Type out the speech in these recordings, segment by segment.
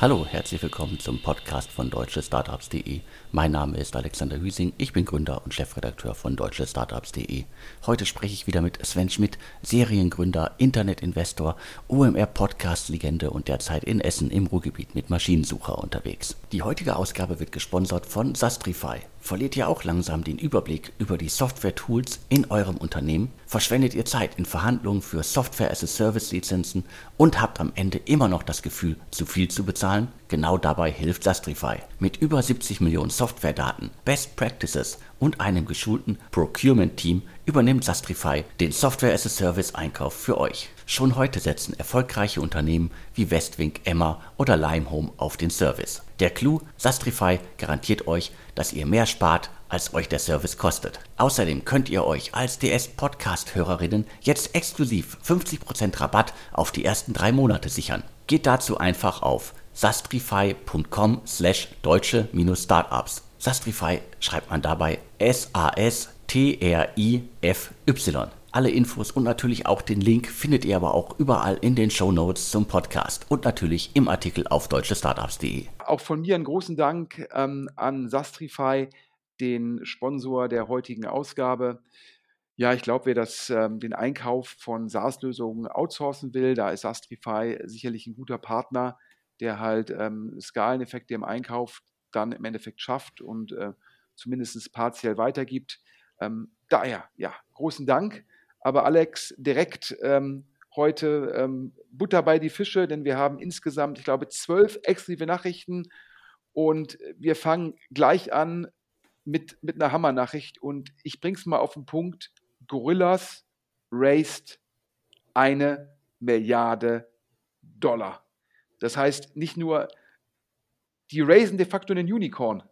Hallo, herzlich willkommen zum Podcast von deutschestartups.de. Mein Name ist Alexander Hüsing, ich bin Gründer und Chefredakteur von deutschestartups.de. Heute spreche ich wieder mit Sven Schmidt, Seriengründer, Internetinvestor, OMR-Podcast-Legende und derzeit in Essen im Ruhrgebiet mit Maschinensucher unterwegs. Die heutige Ausgabe wird gesponsert von Sastrify. Verliert ihr auch langsam den Überblick über die Software-Tools in eurem Unternehmen? Verschwendet ihr Zeit in Verhandlungen für Software-as-a-Service-Lizenzen und habt am Ende immer noch das Gefühl, zu viel zu bezahlen? Genau dabei hilft Sastrify. Mit über 70 Millionen Softwaredaten, Best Practices und einem geschulten Procurement-Team übernimmt Sastrify den Software-as-a-Service-Einkauf für euch. Schon heute setzen erfolgreiche Unternehmen wie Westwing, Emma oder Limehome auf den Service. Der Clou, Sastrify garantiert euch, dass ihr mehr spart, als euch der Service kostet. Außerdem könnt ihr euch als DS-Podcast-Hörerinnen jetzt exklusiv 50% Rabatt auf die ersten drei Monate sichern. Geht dazu einfach auf sastrify.com slash deutsche-startups. Sastrify schreibt man dabei S-A-S-T-R-I-F-Y. Alle Infos und natürlich auch den Link findet ihr aber auch überall in den Show Notes zum Podcast und natürlich im Artikel auf deutschestartups.de. Auch von mir einen großen Dank ähm, an Sastrify, den Sponsor der heutigen Ausgabe. Ja, ich glaube, wer das, ähm, den Einkauf von SaaS-Lösungen outsourcen will, da ist Sastrify sicherlich ein guter Partner, der halt ähm, Skaleneffekte im Einkauf dann im Endeffekt schafft und äh, zumindest partiell weitergibt. Ähm, daher, ja, großen Dank. Aber Alex, direkt ähm, heute ähm, Butter bei die Fische, denn wir haben insgesamt, ich glaube, zwölf exklusive Nachrichten und wir fangen gleich an mit, mit einer Hammer-Nachricht und ich bringe es mal auf den Punkt. Gorillas raised eine Milliarde Dollar. Das heißt, nicht nur, die raisen de facto einen Unicorn.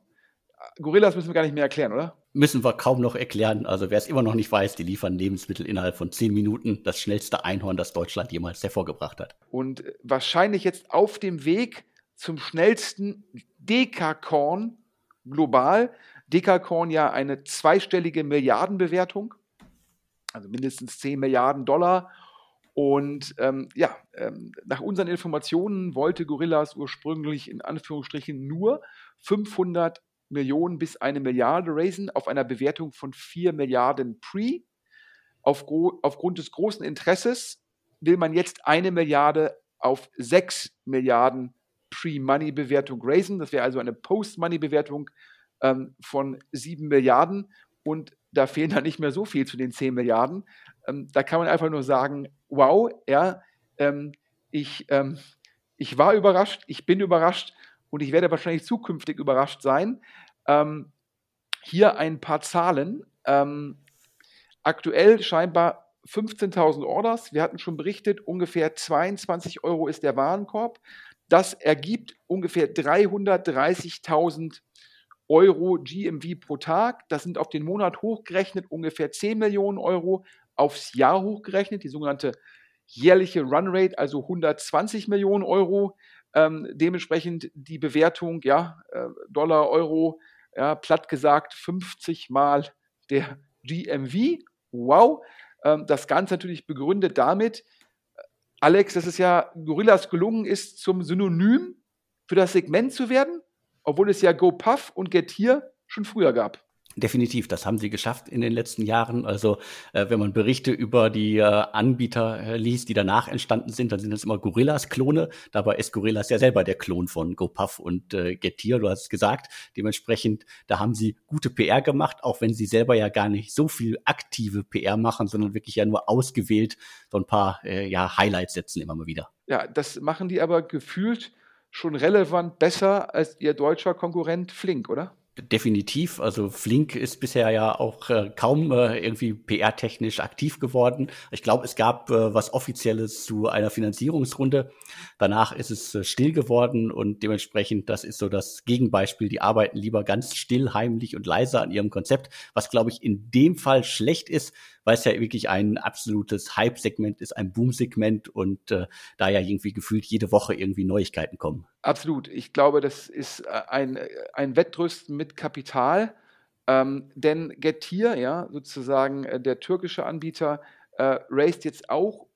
Gorillas müssen wir gar nicht mehr erklären, oder? Müssen wir kaum noch erklären. Also wer es immer noch nicht weiß, die liefern Lebensmittel innerhalb von zehn Minuten. Das schnellste Einhorn, das Deutschland jemals hervorgebracht hat. Und wahrscheinlich jetzt auf dem Weg zum schnellsten Dekakorn global. Dekakorn ja eine zweistellige Milliardenbewertung, also mindestens 10 Milliarden Dollar. Und ähm, ja, ähm, nach unseren Informationen wollte Gorillas ursprünglich in Anführungsstrichen nur 500 Millionen bis eine Milliarde raisen auf einer Bewertung von 4 Milliarden Pre. Auf, aufgrund des großen Interesses will man jetzt eine Milliarde auf 6 Milliarden Pre-Money-Bewertung raisen. Das wäre also eine Post-Money-Bewertung ähm, von 7 Milliarden. Und da fehlen dann nicht mehr so viel zu den 10 Milliarden. Ähm, da kann man einfach nur sagen, wow, ja, ähm, ich, ähm, ich war überrascht, ich bin überrascht und ich werde wahrscheinlich zukünftig überrascht sein. Ähm, hier ein paar Zahlen. Ähm, aktuell scheinbar 15.000 Orders. Wir hatten schon berichtet, ungefähr 22 Euro ist der Warenkorb. Das ergibt ungefähr 330.000 Euro GMV pro Tag. Das sind auf den Monat hochgerechnet ungefähr 10 Millionen Euro. Aufs Jahr hochgerechnet, die sogenannte jährliche Runrate, also 120 Millionen Euro. Ähm, dementsprechend die Bewertung, ja, äh, Dollar, Euro, ja, platt gesagt 50 mal der GMV. Wow. Ähm, das Ganze natürlich begründet damit, Alex, dass es ja Gorillas gelungen ist, zum Synonym für das Segment zu werden, obwohl es ja GoPuff und Getir schon früher gab. Definitiv, das haben sie geschafft in den letzten Jahren. Also äh, wenn man Berichte über die äh, Anbieter äh, liest, die danach entstanden sind, dann sind das immer Gorillas-Klone. Dabei ist Gorillas ja selber der Klon von GoPuff und äh, Getir, du hast es gesagt. Dementsprechend, da haben sie gute PR gemacht, auch wenn sie selber ja gar nicht so viel aktive PR machen, sondern wirklich ja nur ausgewählt so ein paar äh, ja, Highlights setzen immer mal wieder. Ja, das machen die aber gefühlt schon relevant besser als ihr deutscher Konkurrent Flink, oder? Definitiv. Also Flink ist bisher ja auch äh, kaum äh, irgendwie PR-technisch aktiv geworden. Ich glaube, es gab äh, was Offizielles zu einer Finanzierungsrunde. Danach ist es äh, still geworden und dementsprechend, das ist so das Gegenbeispiel. Die arbeiten lieber ganz still, heimlich und leise an ihrem Konzept, was glaube ich in dem Fall schlecht ist, weil es ja wirklich ein absolutes Hype-Segment ist, ein Boom-Segment und äh, da ja irgendwie gefühlt jede Woche irgendwie Neuigkeiten kommen. Absolut. Ich glaube, das ist äh, ein, äh, ein Wettrüsten mit Kapital. Ähm, denn Getir, ja, sozusagen äh, der türkische Anbieter, äh, raised jetzt auch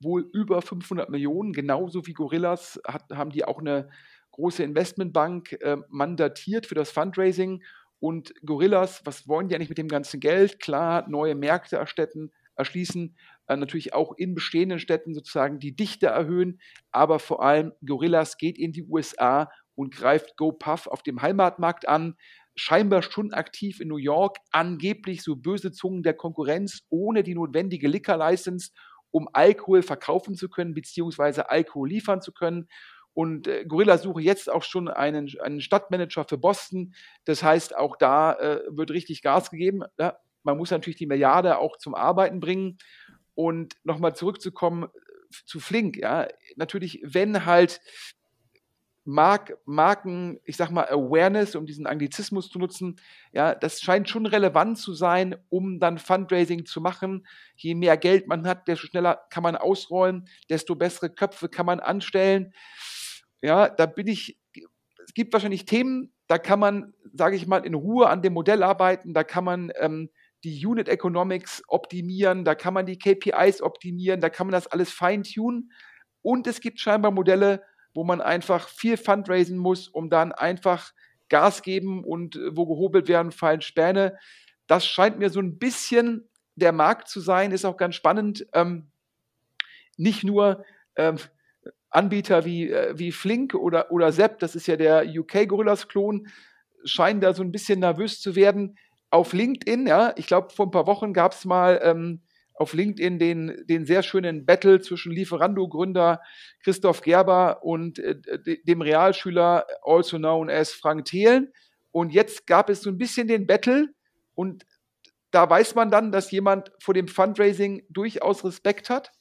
wohl über 500 Millionen, genauso wie Gorillas hat, haben die auch eine große Investmentbank äh, mandatiert für das Fundraising. Und Gorillas, was wollen die eigentlich mit dem ganzen Geld? Klar, neue Märkte erstätten, erschließen, äh, natürlich auch in bestehenden Städten sozusagen die Dichte erhöhen, aber vor allem Gorillas geht in die USA und greift GoPuff auf dem Heimatmarkt an, scheinbar schon aktiv in New York, angeblich so böse Zungen der Konkurrenz ohne die notwendige Liquor-License, um Alkohol verkaufen zu können, beziehungsweise Alkohol liefern zu können. Und äh, Gorilla suche jetzt auch schon einen, einen Stadtmanager für Boston. Das heißt, auch da äh, wird richtig Gas gegeben. Ja, man muss natürlich die Milliarde auch zum Arbeiten bringen. Und nochmal zurückzukommen äh, zu Flink, ja, natürlich, wenn halt Mark, Marken, ich sag mal, Awareness, um diesen Anglizismus zu nutzen, ja, das scheint schon relevant zu sein, um dann Fundraising zu machen. Je mehr Geld man hat, desto schneller kann man ausrollen, desto bessere Köpfe kann man anstellen. Ja, da bin ich, es gibt wahrscheinlich Themen, da kann man, sage ich mal, in Ruhe an dem Modell arbeiten, da kann man ähm, die Unit Economics optimieren, da kann man die KPIs optimieren, da kann man das alles feintunen. Und es gibt scheinbar Modelle, wo man einfach viel Fundraising muss, um dann einfach Gas geben und äh, wo gehobelt werden, fallen Späne. Das scheint mir so ein bisschen der Markt zu sein, ist auch ganz spannend. Ähm, nicht nur ähm, Anbieter wie, äh, wie Flink oder, oder Sepp, das ist ja der UK Gorillas-Klon, scheinen da so ein bisschen nervös zu werden. Auf LinkedIn, ja, ich glaube, vor ein paar Wochen gab es mal ähm, auf LinkedIn den, den sehr schönen Battle zwischen Lieferando-Gründer Christoph Gerber und äh, dem Realschüler, also known as Frank Thelen. Und jetzt gab es so ein bisschen den Battle und da weiß man dann, dass jemand vor dem Fundraising durchaus Respekt hat.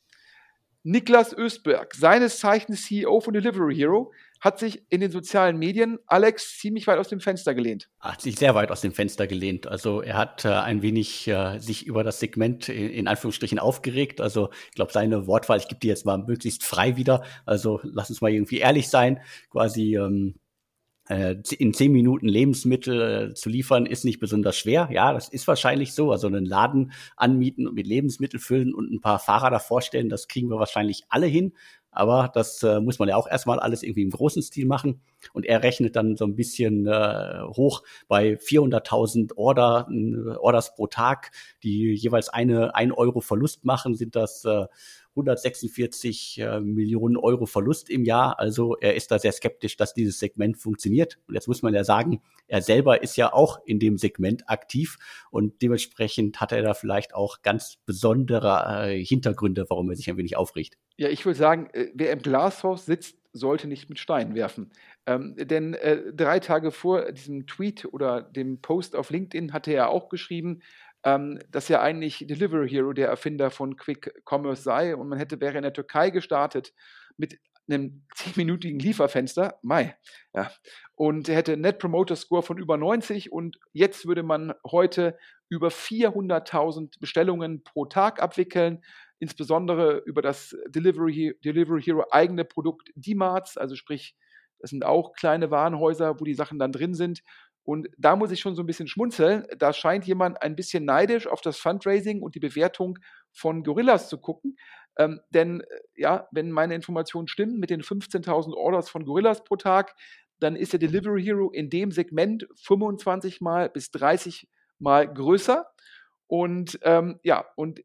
Niklas Östberg, seines Zeichens CEO von Delivery Hero, hat sich in den sozialen Medien Alex ziemlich weit aus dem Fenster gelehnt. Hat sich sehr weit aus dem Fenster gelehnt. Also er hat äh, ein wenig äh, sich über das Segment in, in Anführungsstrichen aufgeregt. Also ich glaube, seine Wortwahl, ich gebe die jetzt mal möglichst frei wieder. Also lass uns mal irgendwie ehrlich sein. Quasi ähm, äh, in zehn Minuten Lebensmittel äh, zu liefern, ist nicht besonders schwer. Ja, das ist wahrscheinlich so. Also einen Laden anmieten und mit Lebensmittel füllen und ein paar Fahrer davor stellen, das kriegen wir wahrscheinlich alle hin. Aber das äh, muss man ja auch erstmal alles irgendwie im großen Stil machen. Und er rechnet dann so ein bisschen äh, hoch bei 400.000 Order, äh, Orders pro Tag, die jeweils eine, ein Euro Verlust machen, sind das äh, 146 äh, Millionen Euro Verlust im Jahr. Also er ist da sehr skeptisch, dass dieses Segment funktioniert. Und jetzt muss man ja sagen, er selber ist ja auch in dem Segment aktiv und dementsprechend hat er da vielleicht auch ganz besondere äh, Hintergründe, warum er sich ein wenig aufregt. Ja, ich würde sagen, äh, wer im Glashaus sitzt, sollte nicht mit Steinen werfen. Ähm, denn äh, drei Tage vor diesem Tweet oder dem Post auf LinkedIn hatte er auch geschrieben, ähm, dass ja eigentlich Delivery Hero der Erfinder von Quick Commerce sei und man hätte wäre in der Türkei gestartet mit einem zehnminütigen Lieferfenster, Mai, ja, und hätte Net Promoter Score von über 90 und jetzt würde man heute über 400.000 Bestellungen pro Tag abwickeln, insbesondere über das Delivery, Delivery Hero eigene Produkt D-Marts, also sprich, das sind auch kleine Warenhäuser, wo die Sachen dann drin sind und da muss ich schon so ein bisschen schmunzeln. Da scheint jemand ein bisschen neidisch auf das Fundraising und die Bewertung von Gorillas zu gucken. Ähm, denn äh, ja, wenn meine Informationen stimmen mit den 15.000 Orders von Gorillas pro Tag, dann ist der Delivery Hero in dem Segment 25 mal bis 30 mal größer. Und ähm, ja, und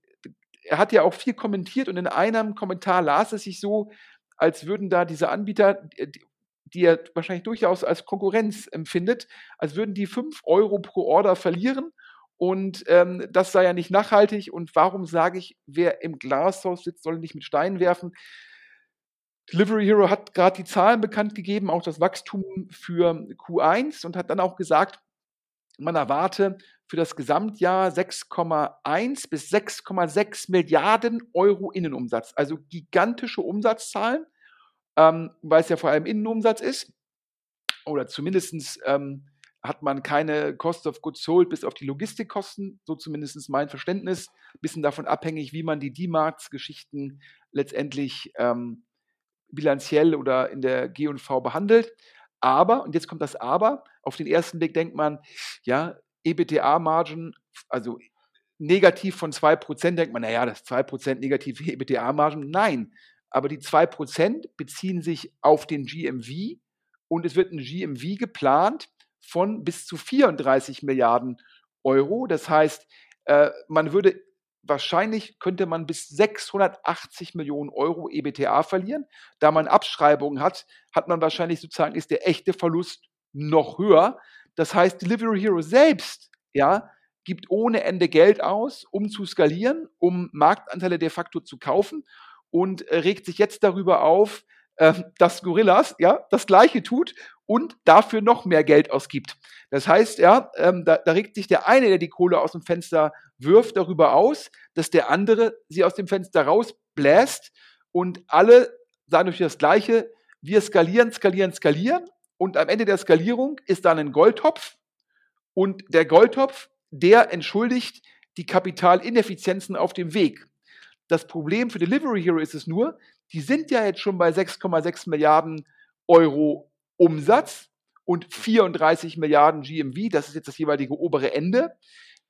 er hat ja auch viel kommentiert und in einem Kommentar las es sich so, als würden da diese Anbieter, die er wahrscheinlich durchaus als Konkurrenz empfindet, als würden die 5 Euro pro Order verlieren. Und ähm, das sei ja nicht nachhaltig. Und warum sage ich, wer im Glashaus sitzt, soll nicht mit Steinen werfen? Delivery Hero hat gerade die Zahlen bekannt gegeben, auch das Wachstum für Q1 und hat dann auch gesagt, man erwarte für das Gesamtjahr 6,1 bis 6,6 Milliarden Euro Innenumsatz. Also gigantische Umsatzzahlen ähm, weil es ja vor allem Innenumsatz ist. Oder zumindest ähm, hat man keine Cost of Goods Sold bis auf die Logistikkosten, so zumindest mein Verständnis. Ein bisschen davon abhängig, wie man die D-Marks-Geschichten letztendlich ähm, bilanziell oder in der G&V behandelt. Aber, und jetzt kommt das Aber, auf den ersten Blick denkt man, ja, EBITDA-Margen, also negativ von 2%, denkt man, naja, das 2% negative EBITDA-Margen. Nein, aber die 2% beziehen sich auf den GMV und es wird ein GMV geplant von bis zu 34 Milliarden Euro. Das heißt, äh, man würde wahrscheinlich könnte man bis 680 Millionen Euro EBTA verlieren. Da man Abschreibungen hat, hat man wahrscheinlich sozusagen, ist der echte Verlust noch höher. Das heißt, Delivery Hero selbst, ja, gibt ohne Ende Geld aus, um zu skalieren, um Marktanteile de facto zu kaufen und äh, regt sich jetzt darüber auf, äh, dass Gorillas ja das Gleiche tut und dafür noch mehr Geld ausgibt. Das heißt, ja, ähm, da, da regt sich der eine, der die Kohle aus dem Fenster wirft, darüber aus, dass der andere sie aus dem Fenster rausbläst und alle sagen durch das Gleiche, wir skalieren, skalieren, skalieren und am Ende der Skalierung ist dann ein Goldtopf und der Goldtopf, der entschuldigt die Kapitalineffizienzen auf dem Weg. Das Problem für Delivery Hero ist es nur, die sind ja jetzt schon bei 6,6 Milliarden Euro Umsatz und 34 Milliarden GMV. Das ist jetzt das jeweilige obere Ende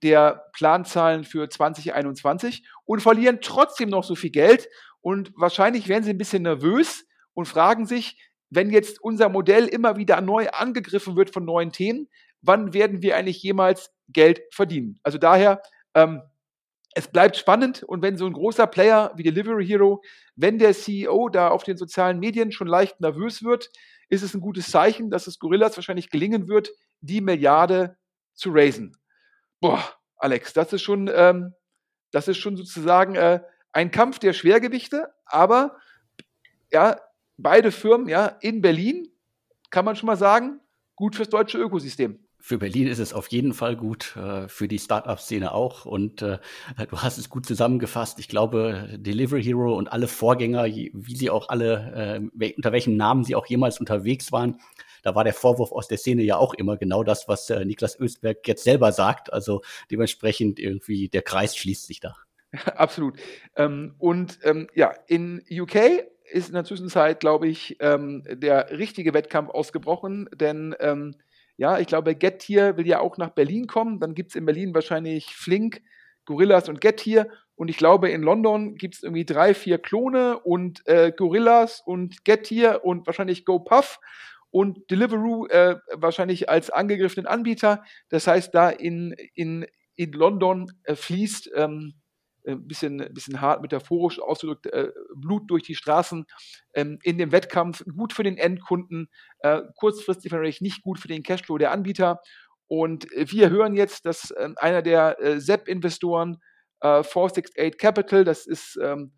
der Planzahlen für 2021 und verlieren trotzdem noch so viel Geld. Und wahrscheinlich werden sie ein bisschen nervös und fragen sich, wenn jetzt unser Modell immer wieder neu angegriffen wird von neuen Themen, wann werden wir eigentlich jemals Geld verdienen? Also daher, ähm, es bleibt spannend und wenn so ein großer Player wie Delivery Hero, wenn der CEO da auf den sozialen Medien schon leicht nervös wird, ist es ein gutes Zeichen, dass es Gorillas wahrscheinlich gelingen wird, die Milliarde zu raisen. Boah, Alex, das ist schon, ähm, das ist schon sozusagen äh, ein Kampf der Schwergewichte, aber ja, beide Firmen ja in Berlin, kann man schon mal sagen, gut fürs deutsche Ökosystem für Berlin ist es auf jeden Fall gut, äh, für die Startup-Szene auch. Und äh, du hast es gut zusammengefasst. Ich glaube, Delivery Hero und alle Vorgänger, wie sie auch alle, äh, unter welchem Namen sie auch jemals unterwegs waren, da war der Vorwurf aus der Szene ja auch immer genau das, was Niklas Östberg jetzt selber sagt. Also dementsprechend irgendwie der Kreis schließt sich da. Absolut. Ähm, und ähm, ja, in UK ist in der Zwischenzeit, glaube ich, ähm, der richtige Wettkampf ausgebrochen, denn ja, ich glaube, Gettier will ja auch nach Berlin kommen. Dann gibt es in Berlin wahrscheinlich Flink, Gorillas und Gettier. Und ich glaube, in London gibt es irgendwie drei, vier Klone und äh, Gorillas und Gettier und wahrscheinlich GoPuff und Deliveroo äh, wahrscheinlich als angegriffenen Anbieter. Das heißt, da in, in, in London äh, fließt ähm, ein äh, bisschen, bisschen hart metaphorisch ausgedrückt, äh, Blut durch die Straßen ähm, in dem Wettkampf. Gut für den Endkunden, äh, kurzfristig vielleicht nicht gut für den Cashflow der Anbieter. Und äh, wir hören jetzt, dass ähm, einer der äh, SEP-Investoren, äh, 468 Capital, das ist ähm,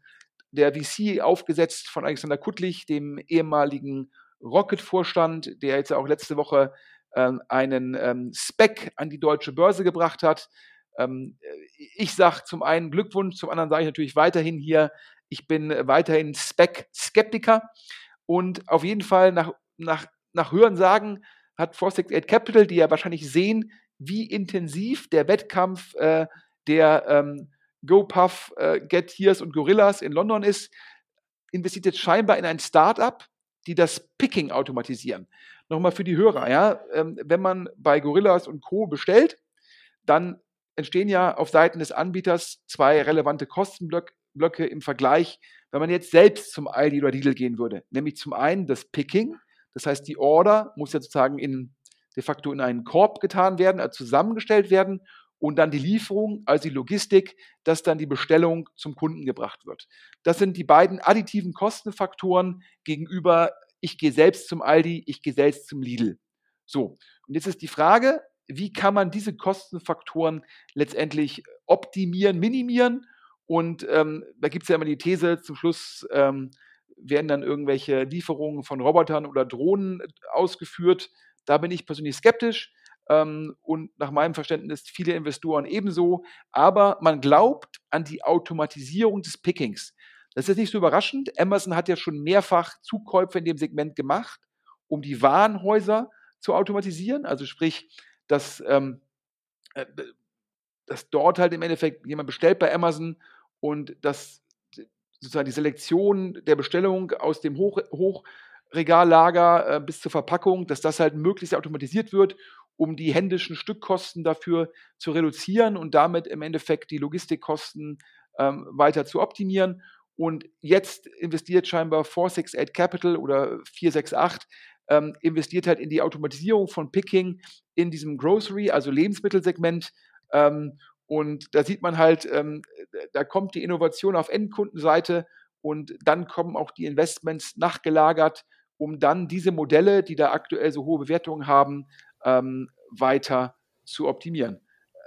der VC aufgesetzt von Alexander Kuttlich, dem ehemaligen Rocket-Vorstand, der jetzt auch letzte Woche ähm, einen ähm, Spec an die deutsche Börse gebracht hat. Ähm, ich sage zum einen Glückwunsch, zum anderen sage ich natürlich weiterhin hier, ich bin weiterhin Spec-Skeptiker und auf jeden Fall nach, nach, nach Hörensagen hat 468 Capital, die ja wahrscheinlich sehen, wie intensiv der Wettkampf äh, der ähm, GoPuff, äh, Get Hears und Gorillas in London ist, investiert jetzt scheinbar in ein Startup, die das Picking automatisieren. Nochmal für die Hörer, ja, ähm, wenn man bei Gorillas und Co. bestellt, dann entstehen ja auf Seiten des Anbieters zwei relevante Kostenblöcke im Vergleich, wenn man jetzt selbst zum Aldi oder Lidl gehen würde. Nämlich zum einen das Picking, das heißt, die Order muss ja sozusagen in, de facto in einen Korb getan werden, also zusammengestellt werden und dann die Lieferung, also die Logistik, dass dann die Bestellung zum Kunden gebracht wird. Das sind die beiden additiven Kostenfaktoren gegenüber, ich gehe selbst zum Aldi, ich gehe selbst zum Lidl. So, und jetzt ist die Frage, wie kann man diese Kostenfaktoren letztendlich optimieren, minimieren? Und ähm, da gibt es ja immer die These, zum Schluss ähm, werden dann irgendwelche Lieferungen von Robotern oder Drohnen ausgeführt. Da bin ich persönlich skeptisch ähm, und nach meinem Verständnis viele Investoren ebenso. Aber man glaubt an die Automatisierung des Pickings. Das ist nicht so überraschend. Amazon hat ja schon mehrfach Zukäufe in dem Segment gemacht, um die Warenhäuser zu automatisieren. Also sprich, dass, ähm, äh, dass dort halt im Endeffekt jemand bestellt bei Amazon und dass sozusagen die Selektion der Bestellung aus dem Hoch, Hochregallager äh, bis zur Verpackung, dass das halt möglichst automatisiert wird, um die händischen Stückkosten dafür zu reduzieren und damit im Endeffekt die Logistikkosten ähm, weiter zu optimieren. Und jetzt investiert scheinbar 468 Capital oder 468 ähm, investiert halt in die Automatisierung von Picking in diesem Grocery, also Lebensmittelsegment. Ähm, und da sieht man halt, ähm, da kommt die Innovation auf Endkundenseite und dann kommen auch die Investments nachgelagert, um dann diese Modelle, die da aktuell so hohe Bewertungen haben, ähm, weiter zu optimieren.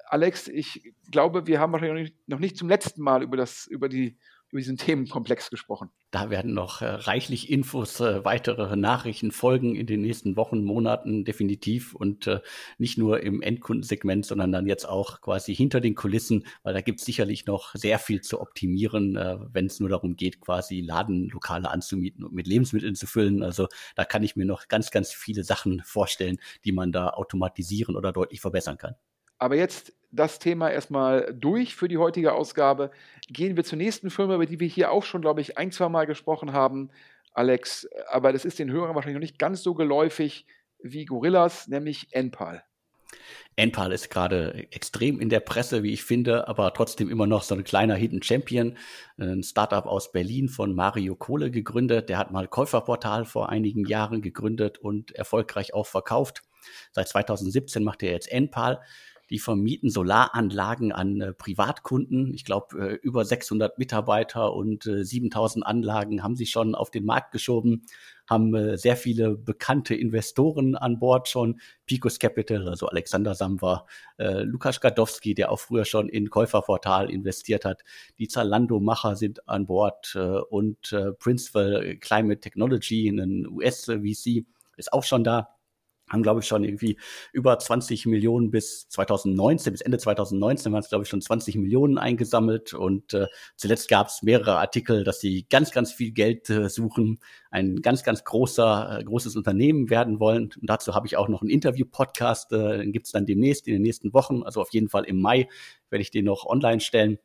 Alex, ich glaube, wir haben wahrscheinlich noch nicht zum letzten Mal über, das, über die über diesen Themenkomplex gesprochen. Da werden noch äh, reichlich Infos, äh, weitere Nachrichten folgen in den nächsten Wochen, Monaten definitiv und äh, nicht nur im Endkundensegment, sondern dann jetzt auch quasi hinter den Kulissen, weil da gibt es sicherlich noch sehr viel zu optimieren, äh, wenn es nur darum geht, quasi Ladenlokale anzumieten und mit Lebensmitteln zu füllen. Also da kann ich mir noch ganz, ganz viele Sachen vorstellen, die man da automatisieren oder deutlich verbessern kann. Aber jetzt das Thema erstmal durch für die heutige Ausgabe. Gehen wir zur nächsten Firma, über die wir hier auch schon, glaube ich, ein, zwei Mal gesprochen haben, Alex. Aber das ist den Hörern wahrscheinlich noch nicht ganz so geläufig wie Gorillas, nämlich Enpal. Enpal ist gerade extrem in der Presse, wie ich finde, aber trotzdem immer noch so ein kleiner Hidden Champion. Ein Startup aus Berlin von Mario Kohle gegründet. Der hat mal Käuferportal vor einigen Jahren gegründet und erfolgreich auch verkauft. Seit 2017 macht er jetzt Enpal die vermieten Solaranlagen an äh, Privatkunden. Ich glaube, äh, über 600 Mitarbeiter und äh, 7000 Anlagen haben sie schon auf den Markt geschoben, haben äh, sehr viele bekannte Investoren an Bord schon. Picos Capital, also Alexander Samwer, äh, Lukas Gadowski, der auch früher schon in Käuferportal investiert hat. Die Zalando-Macher sind an Bord äh, und Principal Climate Technology, ein US-VC, ist auch schon da haben, glaube ich, schon irgendwie über 20 Millionen bis 2019, bis Ende 2019 waren es, glaube ich, schon 20 Millionen eingesammelt. Und äh, zuletzt gab es mehrere Artikel, dass sie ganz, ganz viel Geld äh, suchen, ein ganz, ganz großer, äh, großes Unternehmen werden wollen. Und dazu habe ich auch noch einen Interview-Podcast, äh, den gibt es dann demnächst, in den nächsten Wochen, also auf jeden Fall im Mai werde ich den noch online stellen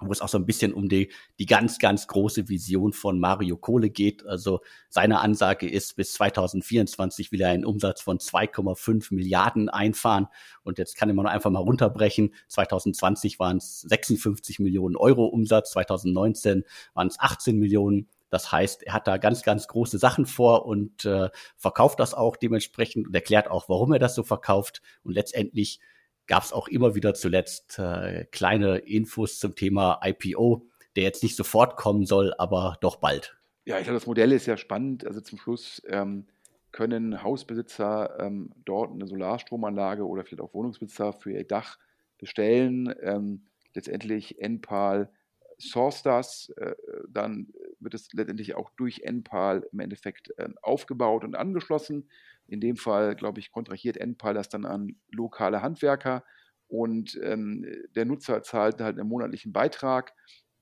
wo es auch so ein bisschen um die, die ganz, ganz große Vision von Mario Kohle geht. Also seine Ansage ist, bis 2024 will er einen Umsatz von 2,5 Milliarden einfahren. Und jetzt kann man einfach mal runterbrechen. 2020 waren es 56 Millionen Euro Umsatz, 2019 waren es 18 Millionen. Das heißt, er hat da ganz, ganz große Sachen vor und äh, verkauft das auch dementsprechend und erklärt auch, warum er das so verkauft. Und letztendlich gab es auch immer wieder zuletzt äh, kleine Infos zum Thema IPO, der jetzt nicht sofort kommen soll, aber doch bald. Ja, ich glaube, das Modell ist sehr spannend. Also zum Schluss ähm, können Hausbesitzer ähm, dort eine Solarstromanlage oder vielleicht auch Wohnungsbesitzer für ihr Dach bestellen. Ähm, letztendlich Enpal source das, äh, dann wird es letztendlich auch durch Enpal im Endeffekt äh, aufgebaut und angeschlossen. In dem Fall, glaube ich, kontrahiert Enpal das dann an lokale Handwerker und ähm, der Nutzer zahlt halt einen monatlichen Beitrag.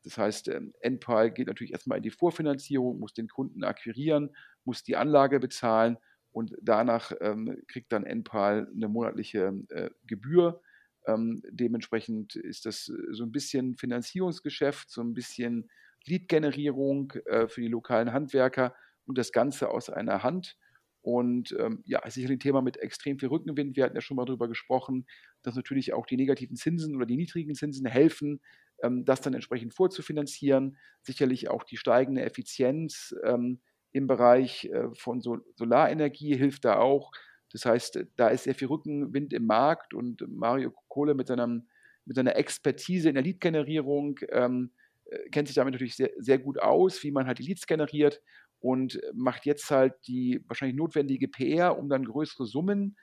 Das heißt, ähm, Enpal geht natürlich erstmal in die Vorfinanzierung, muss den Kunden akquirieren, muss die Anlage bezahlen und danach ähm, kriegt dann Enpal eine monatliche äh, Gebühr. Ähm, dementsprechend ist das so ein bisschen Finanzierungsgeschäft, so ein bisschen Lead-Generierung äh, für die lokalen Handwerker und das Ganze aus einer Hand. Und ähm, ja, sicherlich ein Thema mit extrem viel Rückenwind. Wir hatten ja schon mal darüber gesprochen, dass natürlich auch die negativen Zinsen oder die niedrigen Zinsen helfen, ähm, das dann entsprechend vorzufinanzieren. Sicherlich auch die steigende Effizienz ähm, im Bereich äh, von Sol Solarenergie hilft da auch. Das heißt, da ist sehr viel Rückenwind im Markt und Mario Kohle mit, seinem, mit seiner Expertise in der Lead-Generierung ähm, äh, kennt sich damit natürlich sehr, sehr gut aus, wie man halt die Leads generiert und macht jetzt halt die wahrscheinlich notwendige PR, um dann größere Summen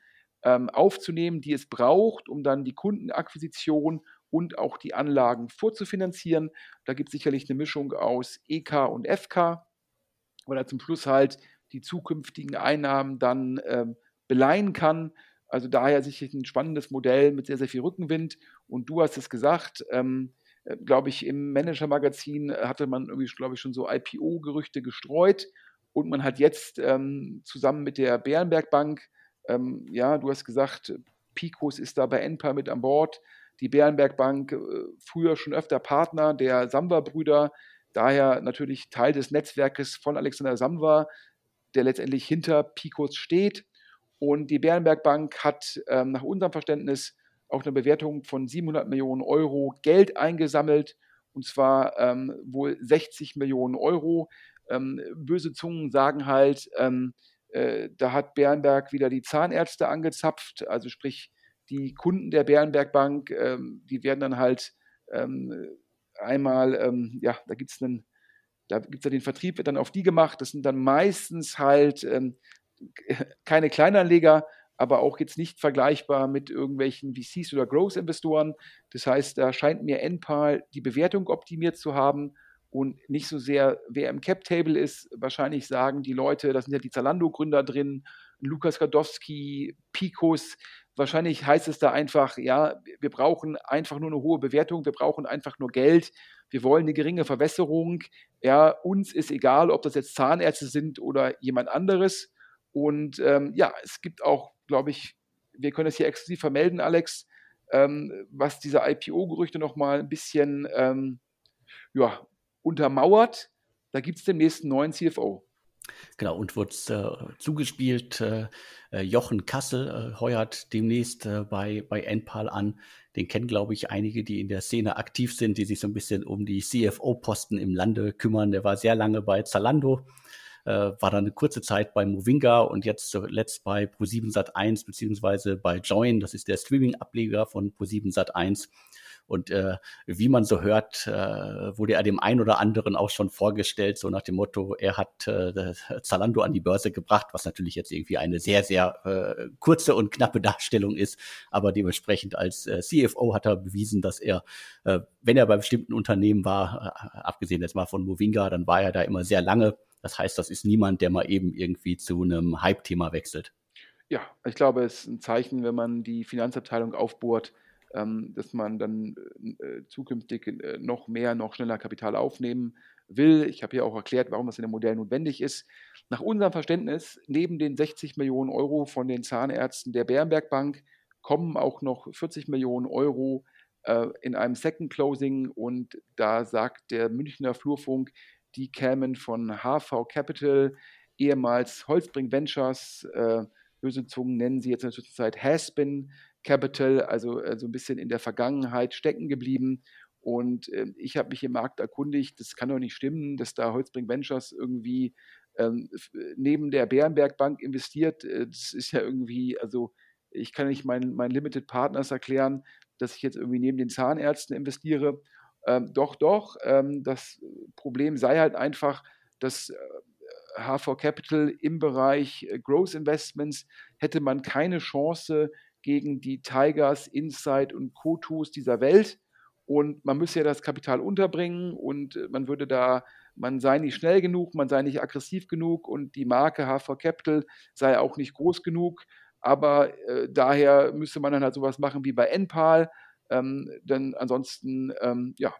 ähm, aufzunehmen, die es braucht, um dann die Kundenakquisition und auch die Anlagen vorzufinanzieren. Da gibt es sicherlich eine Mischung aus EK und FK, weil er zum Schluss halt die zukünftigen Einnahmen dann ähm, beleihen kann. Also daher sicherlich ein spannendes Modell mit sehr, sehr viel Rückenwind. Und du hast es gesagt, ähm, äh, glaube ich, im Manager-Magazin äh, hatte man irgendwie, glaube ich, schon so IPO-Gerüchte gestreut. Und man hat jetzt ähm, zusammen mit der Bärenberg Bank, ähm, ja, du hast gesagt, Picos ist da bei Enpa mit an Bord. Die Bärenberg Bank, äh, früher schon öfter Partner der Samwa-Brüder, daher natürlich Teil des Netzwerkes von Alexander Samwa, der letztendlich hinter Picos steht. Und die Bärenberg Bank hat ähm, nach unserem Verständnis auf eine Bewertung von 700 Millionen Euro Geld eingesammelt, und zwar ähm, wohl 60 Millionen Euro. Ähm, böse Zungen sagen halt, ähm, Äh, da hat Bärenberg wieder die Zahnärzte angezapft, also sprich die Kunden der Bärenberg Bank, ähm, die werden dann halt ähm, einmal, ähm, ja, da gibt es einen, da gibt es den Vertrieb, wird dann auf die gemacht. Das sind dann meistens halt keine Kleinanleger, aber auch jetzt nicht vergleichbar mit irgendwelchen VCs oder Growth-Investoren. Das heißt, da scheint mir NPAL die Bewertung optimiert zu haben und nicht so sehr, wer im Cap-Table ist. Wahrscheinlich sagen die Leute, da sind ja die Zalando-Gründer drin, Lukas Gadowski, Picos. Wahrscheinlich heißt es da einfach, ja, wir brauchen einfach nur eine hohe Bewertung, wir brauchen einfach nur Geld, wir wollen eine geringe Verwässerung. Ja, uns ist egal, ob das jetzt Zahnärzte sind oder jemand anderes. Und ähm, ja, es gibt auch, glaube ich, wir können das hier exklusiv vermelden, Alex, ähm, was diese IPO-Gerüchte nochmal ein bisschen ähm, ja, untermauert. Da gibt es demnächst einen neuen CFO. Genau, und wird äh, zugespielt. Äh, äh, Jochen Kassel äh, heuert demnächst äh, bei, bei Enpal an. Den kennen, glaube ich, einige, die in der Szene aktiv sind, die sich so ein bisschen um die CFO-Posten im Lande kümmern. Der war sehr lange bei Zalando war dann eine kurze Zeit bei Movinga und jetzt zuletzt bei Pro7 Sat1 beziehungsweise bei Join, das ist der Streaming-Ableger von Pro7 Sat1. Und äh, wie man so hört, äh, wurde er dem einen oder anderen auch schon vorgestellt, so nach dem Motto, er hat äh, Zalando an die Börse gebracht, was natürlich jetzt irgendwie eine sehr, sehr äh, kurze und knappe Darstellung ist. Aber dementsprechend als äh, CFO hat er bewiesen, dass er, äh, wenn er bei bestimmten Unternehmen war, äh, abgesehen jetzt mal von Movinga, dann war er da immer sehr lange das heißt, das ist niemand, der mal eben irgendwie zu einem Hype-Thema wechselt. Ja, ich glaube, es ist ein Zeichen, wenn man die Finanzabteilung aufbohrt, ähm, dass man dann äh, zukünftig äh, noch mehr, noch schneller Kapital aufnehmen will. Ich habe ja auch erklärt, warum das in dem Modell notwendig ist. Nach unserem Verständnis, neben den 60 Millionen Euro von den Zahnärzten der Bärenberg Bank kommen auch noch 40 Millionen Euro äh, in einem Second Closing und da sagt der Münchner Flurfunk, die kämen von HV Capital, ehemals Holzbring Ventures, äh, böse Zungen nennen sie jetzt in der Zwischenzeit Haspin Capital, also äh, so ein bisschen in der Vergangenheit stecken geblieben. Und äh, ich habe mich im Markt erkundigt, das kann doch nicht stimmen, dass da Holzbring Ventures irgendwie ähm, neben der Bärenberg Bank investiert. Äh, das ist ja irgendwie, also ich kann nicht meinen, meinen Limited Partners erklären, dass ich jetzt irgendwie neben den Zahnärzten investiere. Ähm, doch, doch, ähm, das Problem sei halt einfach, dass äh, Capital im Bereich äh, Growth Investments hätte man keine Chance gegen die Tigers, Insight und Kotus dieser Welt. Und man müsse ja das Kapital unterbringen und äh, man würde da, man sei nicht schnell genug, man sei nicht aggressiv genug und die Marke HV Capital sei auch nicht groß genug. Aber äh, daher müsste man dann halt sowas machen wie bei Enpal, ähm, denn ansonsten, ähm, ja,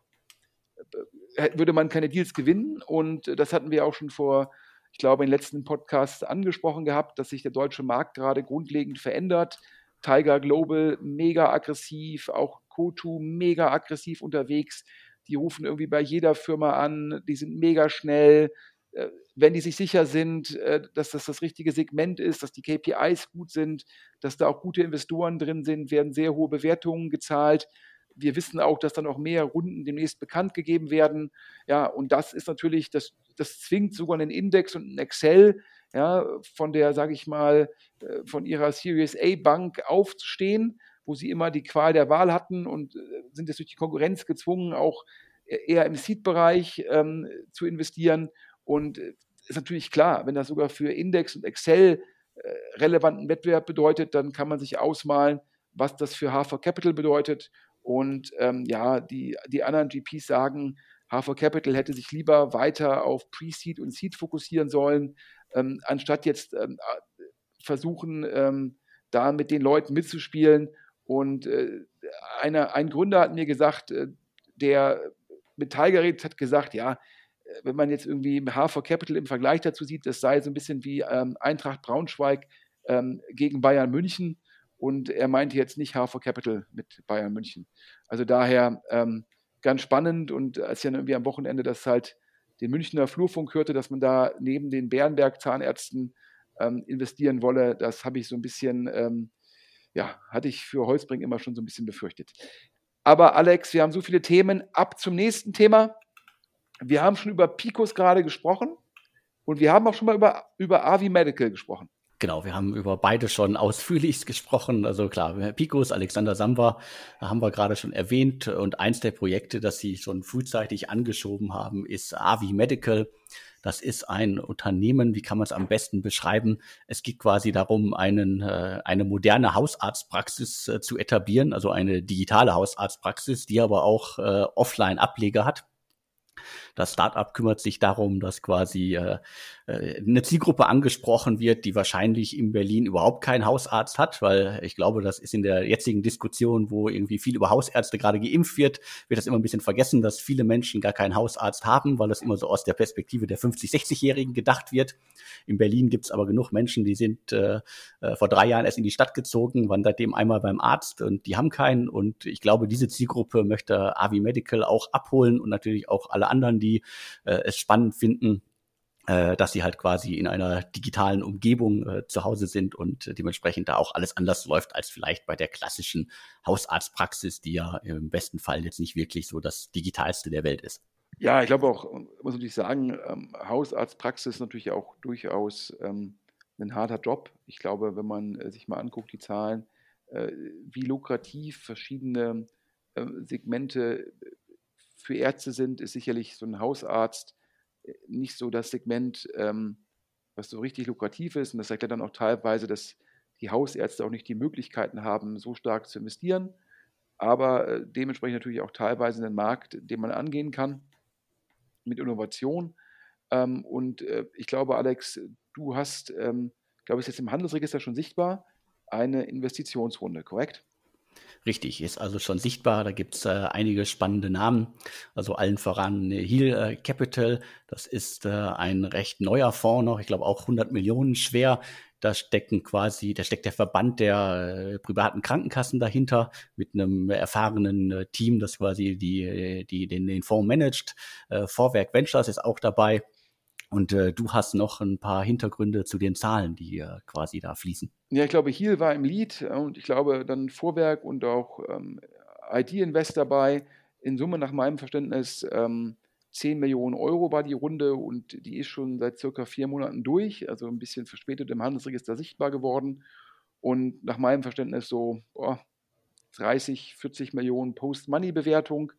äh, würde man keine Deals gewinnen. Und das hatten wir auch schon vor, ich glaube, den letzten Podcasts angesprochen gehabt, dass sich der deutsche Markt gerade grundlegend verändert. Tiger Global mega aggressiv, auch Kotu mega aggressiv unterwegs. Die rufen irgendwie bei jeder Firma an, die sind mega schnell. Äh, wenn die sich sicher sind, äh, dass das das richtige Segment ist, dass die KPIs gut sind, dass da auch gute Investoren drin sind, werden sehr hohe Bewertungen gezahlt. Wir wissen auch, dass dann auch mehr Runden demnächst bekannt gegeben werden. Ja, und das ist natürlich, das, das zwingt sogar einen Index und ein Excel, ja, von der, sage ich mal, äh, von ihrer Series A Bank aufzustehen, wo sie immer die Qual der Wahl hatten und sind jetzt durch die Konkurrenz gezwungen, auch eher im Seed-Bereich ähm, zu investieren und äh, ist natürlich klar, wenn das sogar für Index und Excel äh, relevanten Wettbewerb bedeutet, dann kann man sich ausmalen, was das für HV Capital bedeutet. Und ähm, ja, die, die anderen GPs sagen, HV Capital hätte sich lieber weiter auf Pre-Seed und Seed fokussieren sollen, ähm, anstatt jetzt ähm, versuchen, ähm, da mit den Leuten mitzuspielen. Und äh, einer, ein Gründer hat mir gesagt, äh, der mit Tiger hat gesagt, ja, wenn man jetzt irgendwie HV Capital im Vergleich dazu sieht, das sei so ein bisschen wie ähm, Eintracht Braunschweig ähm, gegen Bayern München. Und er meinte jetzt nicht HV Capital mit Bayern München. Also daher ähm, ganz spannend und als ich dann irgendwie am Wochenende das halt den Münchner Flurfunk hörte, dass man da neben den Bärenberg-Zahnärzten ähm, investieren wolle, das habe ich so ein bisschen, ähm, ja, hatte ich für Holzbring immer schon so ein bisschen befürchtet. Aber Alex, wir haben so viele Themen. Ab zum nächsten Thema. Wir haben schon über Picos gerade gesprochen. Und wir haben auch schon mal über, über Avi Medical gesprochen. Genau, wir haben über beide schon ausführlich gesprochen. Also klar, Picos, Alexander Samba haben wir gerade schon erwähnt. Und eins der Projekte, das sie schon frühzeitig angeschoben haben, ist Avi Medical. Das ist ein Unternehmen, wie kann man es am besten beschreiben? Es geht quasi darum, einen, äh, eine moderne Hausarztpraxis äh, zu etablieren, also eine digitale Hausarztpraxis, die aber auch äh, Offline-Ableger hat. Das Startup kümmert sich darum, dass quasi äh, eine Zielgruppe angesprochen wird, die wahrscheinlich in Berlin überhaupt keinen Hausarzt hat, weil ich glaube, das ist in der jetzigen Diskussion, wo irgendwie viel über Hausärzte gerade geimpft wird, wird das immer ein bisschen vergessen, dass viele Menschen gar keinen Hausarzt haben, weil das immer so aus der Perspektive der 50-, 60-Jährigen gedacht wird. In Berlin gibt es aber genug Menschen, die sind äh, äh, vor drei Jahren erst in die Stadt gezogen, waren seitdem einmal beim Arzt und die haben keinen. Und ich glaube, diese Zielgruppe möchte Avi Medical auch abholen und natürlich auch alle anderen, die äh, es spannend finden, äh, dass sie halt quasi in einer digitalen Umgebung äh, zu Hause sind und dementsprechend da auch alles anders läuft als vielleicht bei der klassischen Hausarztpraxis, die ja im besten Fall jetzt nicht wirklich so das digitalste der Welt ist. Ja, ich glaube auch, muss natürlich sagen, ähm, Hausarztpraxis natürlich auch durchaus ähm, ein harter Job. Ich glaube, wenn man äh, sich mal anguckt, die Zahlen, äh, wie lukrativ verschiedene äh, Segmente für Ärzte sind, ist sicherlich so ein Hausarzt nicht so das Segment, ähm, was so richtig lukrativ ist. Und das ja dann auch teilweise, dass die Hausärzte auch nicht die Möglichkeiten haben, so stark zu investieren, aber äh, dementsprechend natürlich auch teilweise einen Markt, den man angehen kann mit Innovation. Ähm, und äh, ich glaube, Alex, du hast, ähm, glaube ich, jetzt im Handelsregister schon sichtbar, eine Investitionsrunde, korrekt? Richtig, ist also schon sichtbar. Da gibt's äh, einige spannende Namen. Also allen voran äh, Heal äh, Capital. Das ist äh, ein recht neuer Fonds noch. Ich glaube auch 100 Millionen schwer. Da stecken quasi, da steckt der Verband der äh, privaten Krankenkassen dahinter mit einem erfahrenen äh, Team, das quasi die, die den, den Fonds managt. Äh, Vorwerk Ventures ist auch dabei. Und äh, du hast noch ein paar Hintergründe zu den Zahlen, die äh, quasi da fließen. Ja, ich glaube, Heal war im Lead und ich glaube dann Vorwerk und auch ähm, ID Invest dabei. In Summe nach meinem Verständnis ähm, 10 Millionen Euro war die Runde und die ist schon seit circa vier Monaten durch, also ein bisschen verspätet im Handelsregister sichtbar geworden. Und nach meinem Verständnis so oh, 30, 40 Millionen Post-Money-Bewertung.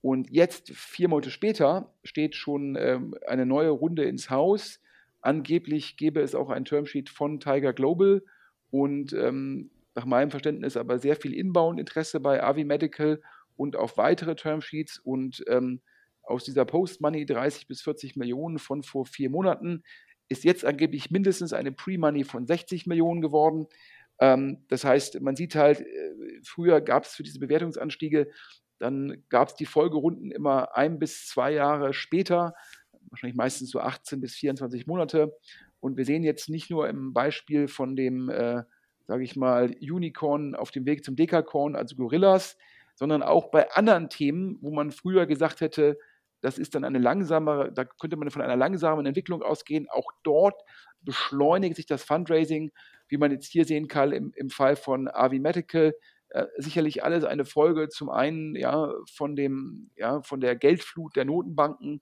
Und jetzt, vier Monate später, steht schon ähm, eine neue Runde ins Haus. Angeblich gäbe es auch ein Termsheet von Tiger Global und ähm, nach meinem Verständnis aber sehr viel Inbound-Interesse bei Avi Medical und auf weitere Termsheets. Und ähm, aus dieser Post-Money 30 bis 40 Millionen von vor vier Monaten ist jetzt angeblich mindestens eine Pre-Money von 60 Millionen geworden. Ähm, das heißt, man sieht halt, äh, früher gab es für diese Bewertungsanstiege dann gab es die Folgerunden immer ein bis zwei Jahre später, wahrscheinlich meistens so 18 bis 24 Monate. Und wir sehen jetzt nicht nur im Beispiel von dem, äh, sage ich mal, Unicorn auf dem Weg zum Dekakorn, also Gorillas, sondern auch bei anderen Themen, wo man früher gesagt hätte, das ist dann eine langsame, da könnte man von einer langsamen Entwicklung ausgehen. Auch dort beschleunigt sich das Fundraising, wie man jetzt hier sehen kann im, im Fall von Avi Medical. Äh, sicherlich alles eine Folge zum einen ja von dem ja von der Geldflut der Notenbanken.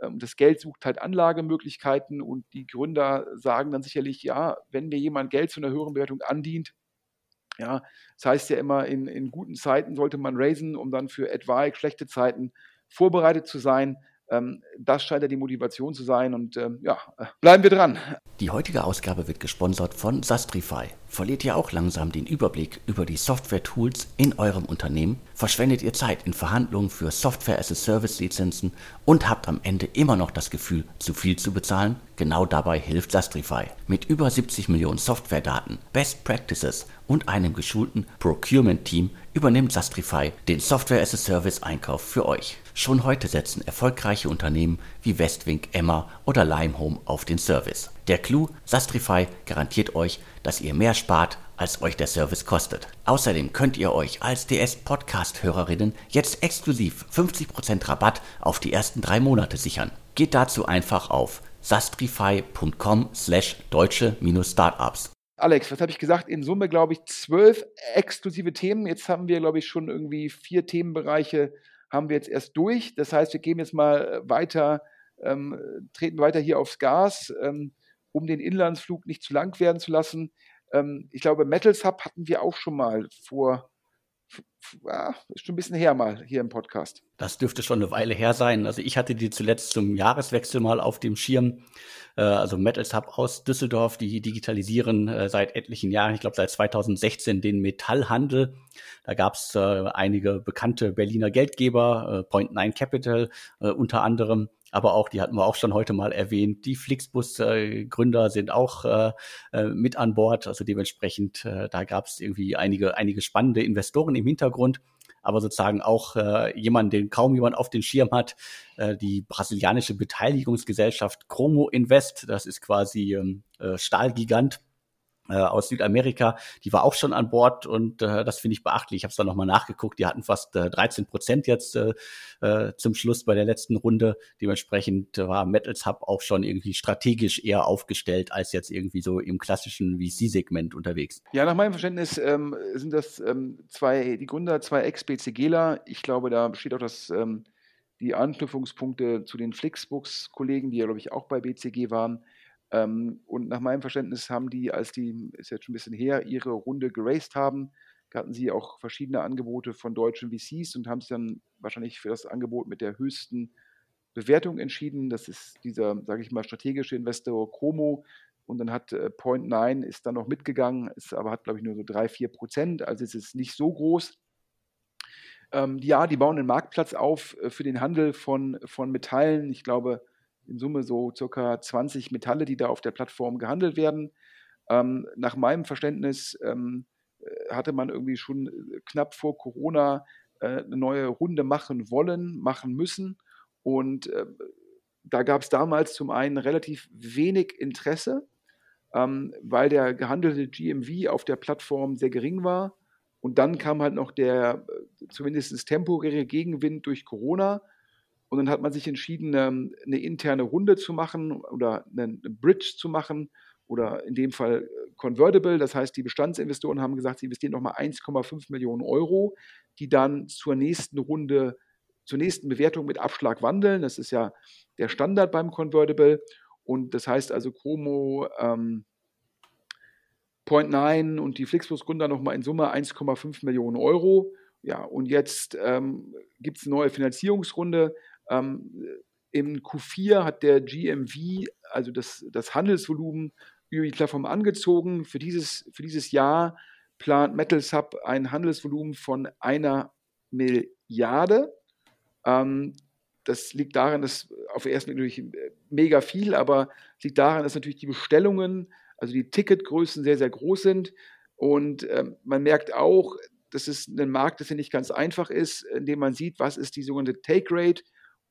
Ähm, das Geld sucht halt Anlagemöglichkeiten und die Gründer sagen dann sicherlich ja, wenn mir jemand Geld zu einer höheren Bewertung andient, ja, das heißt ja immer, in, in guten Zeiten sollte man raisen, um dann für etwaig schlechte Zeiten vorbereitet zu sein. Ähm, das scheint ja die Motivation zu sein und ähm, ja, bleiben wir dran. Die heutige Ausgabe wird gesponsert von Sastrify. Verliert ihr auch langsam den Überblick über die Software-Tools in eurem Unternehmen? Verschwendet ihr Zeit in Verhandlungen für Software-as-a-Service-Lizenzen und habt am Ende immer noch das Gefühl, zu viel zu bezahlen? Genau dabei hilft Sastrify. Mit über 70 Millionen Software-Daten, Best Practices und einem geschulten Procurement-Team übernimmt Sastrify den Software-as-a-Service-Einkauf für euch. Schon heute setzen erfolgreiche Unternehmen wie Westwing, Emma oder Limehome auf den Service. Der Clou, Sastrify garantiert euch, dass ihr mehr spart, als euch der Service kostet. Außerdem könnt ihr euch als DS-Podcast-Hörerinnen jetzt exklusiv 50% Rabatt auf die ersten drei Monate sichern. Geht dazu einfach auf sastrify.com slash deutsche-startups. Alex, was habe ich gesagt? In Summe, glaube ich, zwölf exklusive Themen. Jetzt haben wir, glaube ich, schon irgendwie vier Themenbereiche haben wir jetzt erst durch. Das heißt, wir gehen jetzt mal weiter ähm, treten weiter hier aufs Gas, ähm, um den Inlandsflug nicht zu lang werden zu lassen. Ähm, ich glaube, Metals Hub hatten wir auch schon mal vor ja, ist schon ein bisschen her mal hier im Podcast. Das dürfte schon eine Weile her sein. Also ich hatte die zuletzt zum Jahreswechsel mal auf dem Schirm. Äh, also Metals Hub aus Düsseldorf, die digitalisieren äh, seit etlichen Jahren, ich glaube seit 2016, den Metallhandel. Da gab es äh, einige bekannte Berliner Geldgeber, Point Nine Capital unter anderem, aber auch, die hatten wir auch schon heute mal erwähnt, die Flixbus-Gründer sind auch äh, äh, mit an Bord. Also dementsprechend, äh, da gab es irgendwie einige, einige spannende Investoren im Hintergrund. Aber sozusagen auch äh, jemand, den kaum jemand auf den Schirm hat, äh, die brasilianische Beteiligungsgesellschaft Chromo Invest, das ist quasi ähm, äh, Stahlgigant, äh, aus Südamerika, die war auch schon an Bord und äh, das finde ich beachtlich. Ich habe es dann nochmal nachgeguckt, die hatten fast äh, 13 Prozent jetzt äh, äh, zum Schluss bei der letzten Runde. Dementsprechend war Metals Hub auch schon irgendwie strategisch eher aufgestellt als jetzt irgendwie so im klassischen VC-Segment unterwegs. Ja, nach meinem Verständnis ähm, sind das ähm, zwei, die Gründer, zwei Ex-BCGler. Ich glaube, da besteht auch das, ähm, die Anknüpfungspunkte zu den Flixbooks-Kollegen, die ja, glaube ich, auch bei BCG waren ähm, und nach meinem Verständnis haben die, als die, ist jetzt schon ein bisschen her, ihre Runde geraced haben, hatten sie auch verschiedene Angebote von deutschen VCs und haben sich dann wahrscheinlich für das Angebot mit der höchsten Bewertung entschieden. Das ist dieser, sage ich mal, strategische Investor Chromo. Und dann hat äh, Point 9 ist dann noch mitgegangen, ist aber hat, glaube ich, nur so 3, 4 Prozent. Also es ist nicht so groß. Ähm, ja, die bauen einen Marktplatz auf äh, für den Handel von, von Metallen. Ich glaube, in Summe so circa 20 Metalle, die da auf der Plattform gehandelt werden. Ähm, nach meinem Verständnis ähm, äh, hatte man irgendwie schon äh, knapp vor Corona äh, eine neue Runde machen wollen, machen müssen. Und äh, da gab es damals zum einen relativ wenig Interesse, ähm, weil der gehandelte GMV auf der Plattform sehr gering war. Und dann kam halt noch der äh, zumindest temporäre Gegenwind durch Corona. Und dann hat man sich entschieden, ähm, eine interne Runde zu machen oder eine Bridge zu machen oder in dem Fall äh, Convertible. Das heißt, die Bestandsinvestoren haben gesagt, sie investieren nochmal 1,5 Millionen Euro, die dann zur nächsten Runde, zur nächsten Bewertung mit Abschlag wandeln. Das ist ja der Standard beim Convertible. Und das heißt also, Chromo, ähm, Point 9 und die Flixbus-Gründer nochmal in Summe 1,5 Millionen Euro. Ja, und jetzt ähm, gibt es eine neue Finanzierungsrunde ähm, Im Q4 hat der GMV, also das, das Handelsvolumen, über die Plattform angezogen. Für dieses, für dieses Jahr plant Metals Hub ein Handelsvolumen von einer Milliarde. Ähm, das liegt daran, dass auf den ersten Blick natürlich mega viel, aber es liegt daran, dass natürlich die Bestellungen, also die Ticketgrößen sehr, sehr groß sind. Und ähm, man merkt auch, dass es ein Markt ist, der nicht ganz einfach ist, indem man sieht, was ist die sogenannte Take Rate.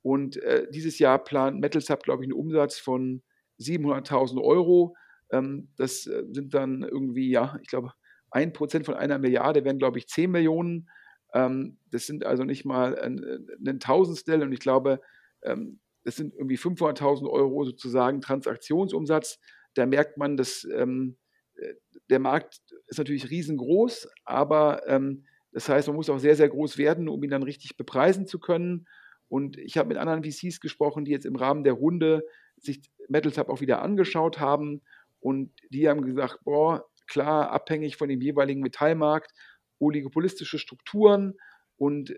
Und äh, dieses Jahr plant Metals Hub, glaube ich, einen Umsatz von 700.000 Euro. Ähm, das äh, sind dann irgendwie, ja, ich glaube, ein Prozent von einer Milliarde wären, glaube ich, 10 Millionen. Ähm, das sind also nicht mal ein, ein Tausendstel. Und ich glaube, ähm, das sind irgendwie 500.000 Euro sozusagen Transaktionsumsatz. Da merkt man, dass ähm, äh, der Markt ist natürlich riesengroß, aber ähm, das heißt, man muss auch sehr, sehr groß werden, um ihn dann richtig bepreisen zu können. Und ich habe mit anderen VCs gesprochen, die jetzt im Rahmen der Runde sich Metals Hub auch wieder angeschaut haben. Und die haben gesagt, boah, klar, abhängig von dem jeweiligen Metallmarkt, oligopolistische Strukturen. Und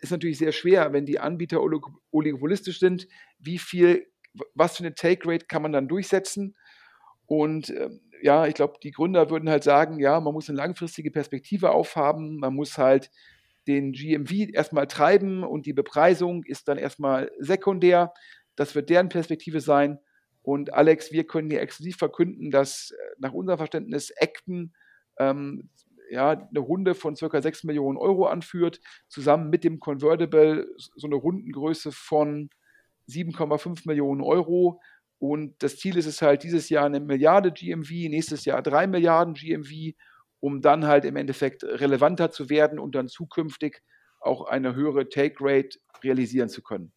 ist natürlich sehr schwer, wenn die Anbieter oligopolistisch sind, wie viel, was für eine Take Rate kann man dann durchsetzen. Und ähm, ja, ich glaube, die Gründer würden halt sagen, ja, man muss eine langfristige Perspektive aufhaben, man muss halt den GMV erstmal treiben und die Bepreisung ist dann erstmal sekundär. Das wird deren Perspektive sein. Und Alex, wir können hier exklusiv verkünden, dass äh, nach unserem Verständnis Acton ähm, ja, eine Runde von ca. 6 Millionen Euro anführt, zusammen mit dem Convertible so eine Rundengröße von 7,5 Millionen Euro. Und das Ziel ist es halt, dieses Jahr eine Milliarde GMV, nächstes Jahr drei Milliarden GMV um dann halt im Endeffekt relevanter zu werden und dann zukünftig auch eine höhere Take Rate realisieren zu können.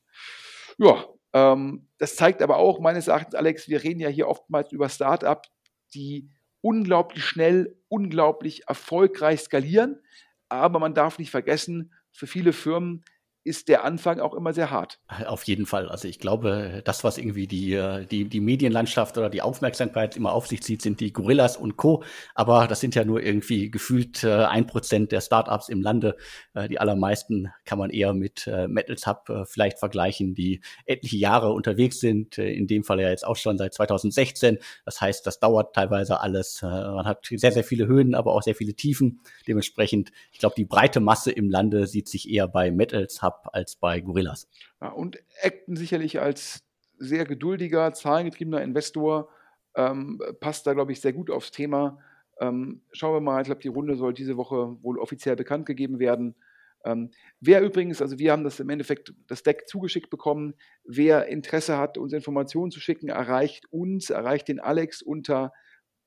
Ja, ähm, das zeigt aber auch meines Erachtens, Alex, wir reden ja hier oftmals über Startups, die unglaublich schnell, unglaublich erfolgreich skalieren. Aber man darf nicht vergessen, für viele Firmen ist der Anfang auch immer sehr hart. Auf jeden Fall. Also ich glaube, das, was irgendwie die, äh, die, die Medienlandschaft oder die Aufmerksamkeit immer auf sich zieht, sind die Gorillas und Co. Aber das sind ja nur irgendwie gefühlt äh, ein Prozent der Startups im Lande. Äh, die allermeisten kann man eher mit Metals Hub vielleicht vergleichen, die etliche Jahre unterwegs sind. In dem Fall ja jetzt auch schon seit 2016. Das heißt, das dauert teilweise alles. Man hat sehr, sehr viele Höhen, aber auch sehr viele Tiefen. Dementsprechend, ich glaube, die breite Masse im Lande sieht sich eher bei Metals Hub Hub als bei Gorillas. Ja, und Acton sicherlich als sehr geduldiger, zahlengetriebener Investor ähm, passt da, glaube ich, sehr gut aufs Thema. Ähm, schauen wir mal, ich glaube, die Runde soll diese Woche wohl offiziell bekannt gegeben werden. Ähm, wer übrigens, also wir haben das im Endeffekt das Deck zugeschickt bekommen, wer Interesse hat, uns Informationen zu schicken, erreicht uns, erreicht den Alex unter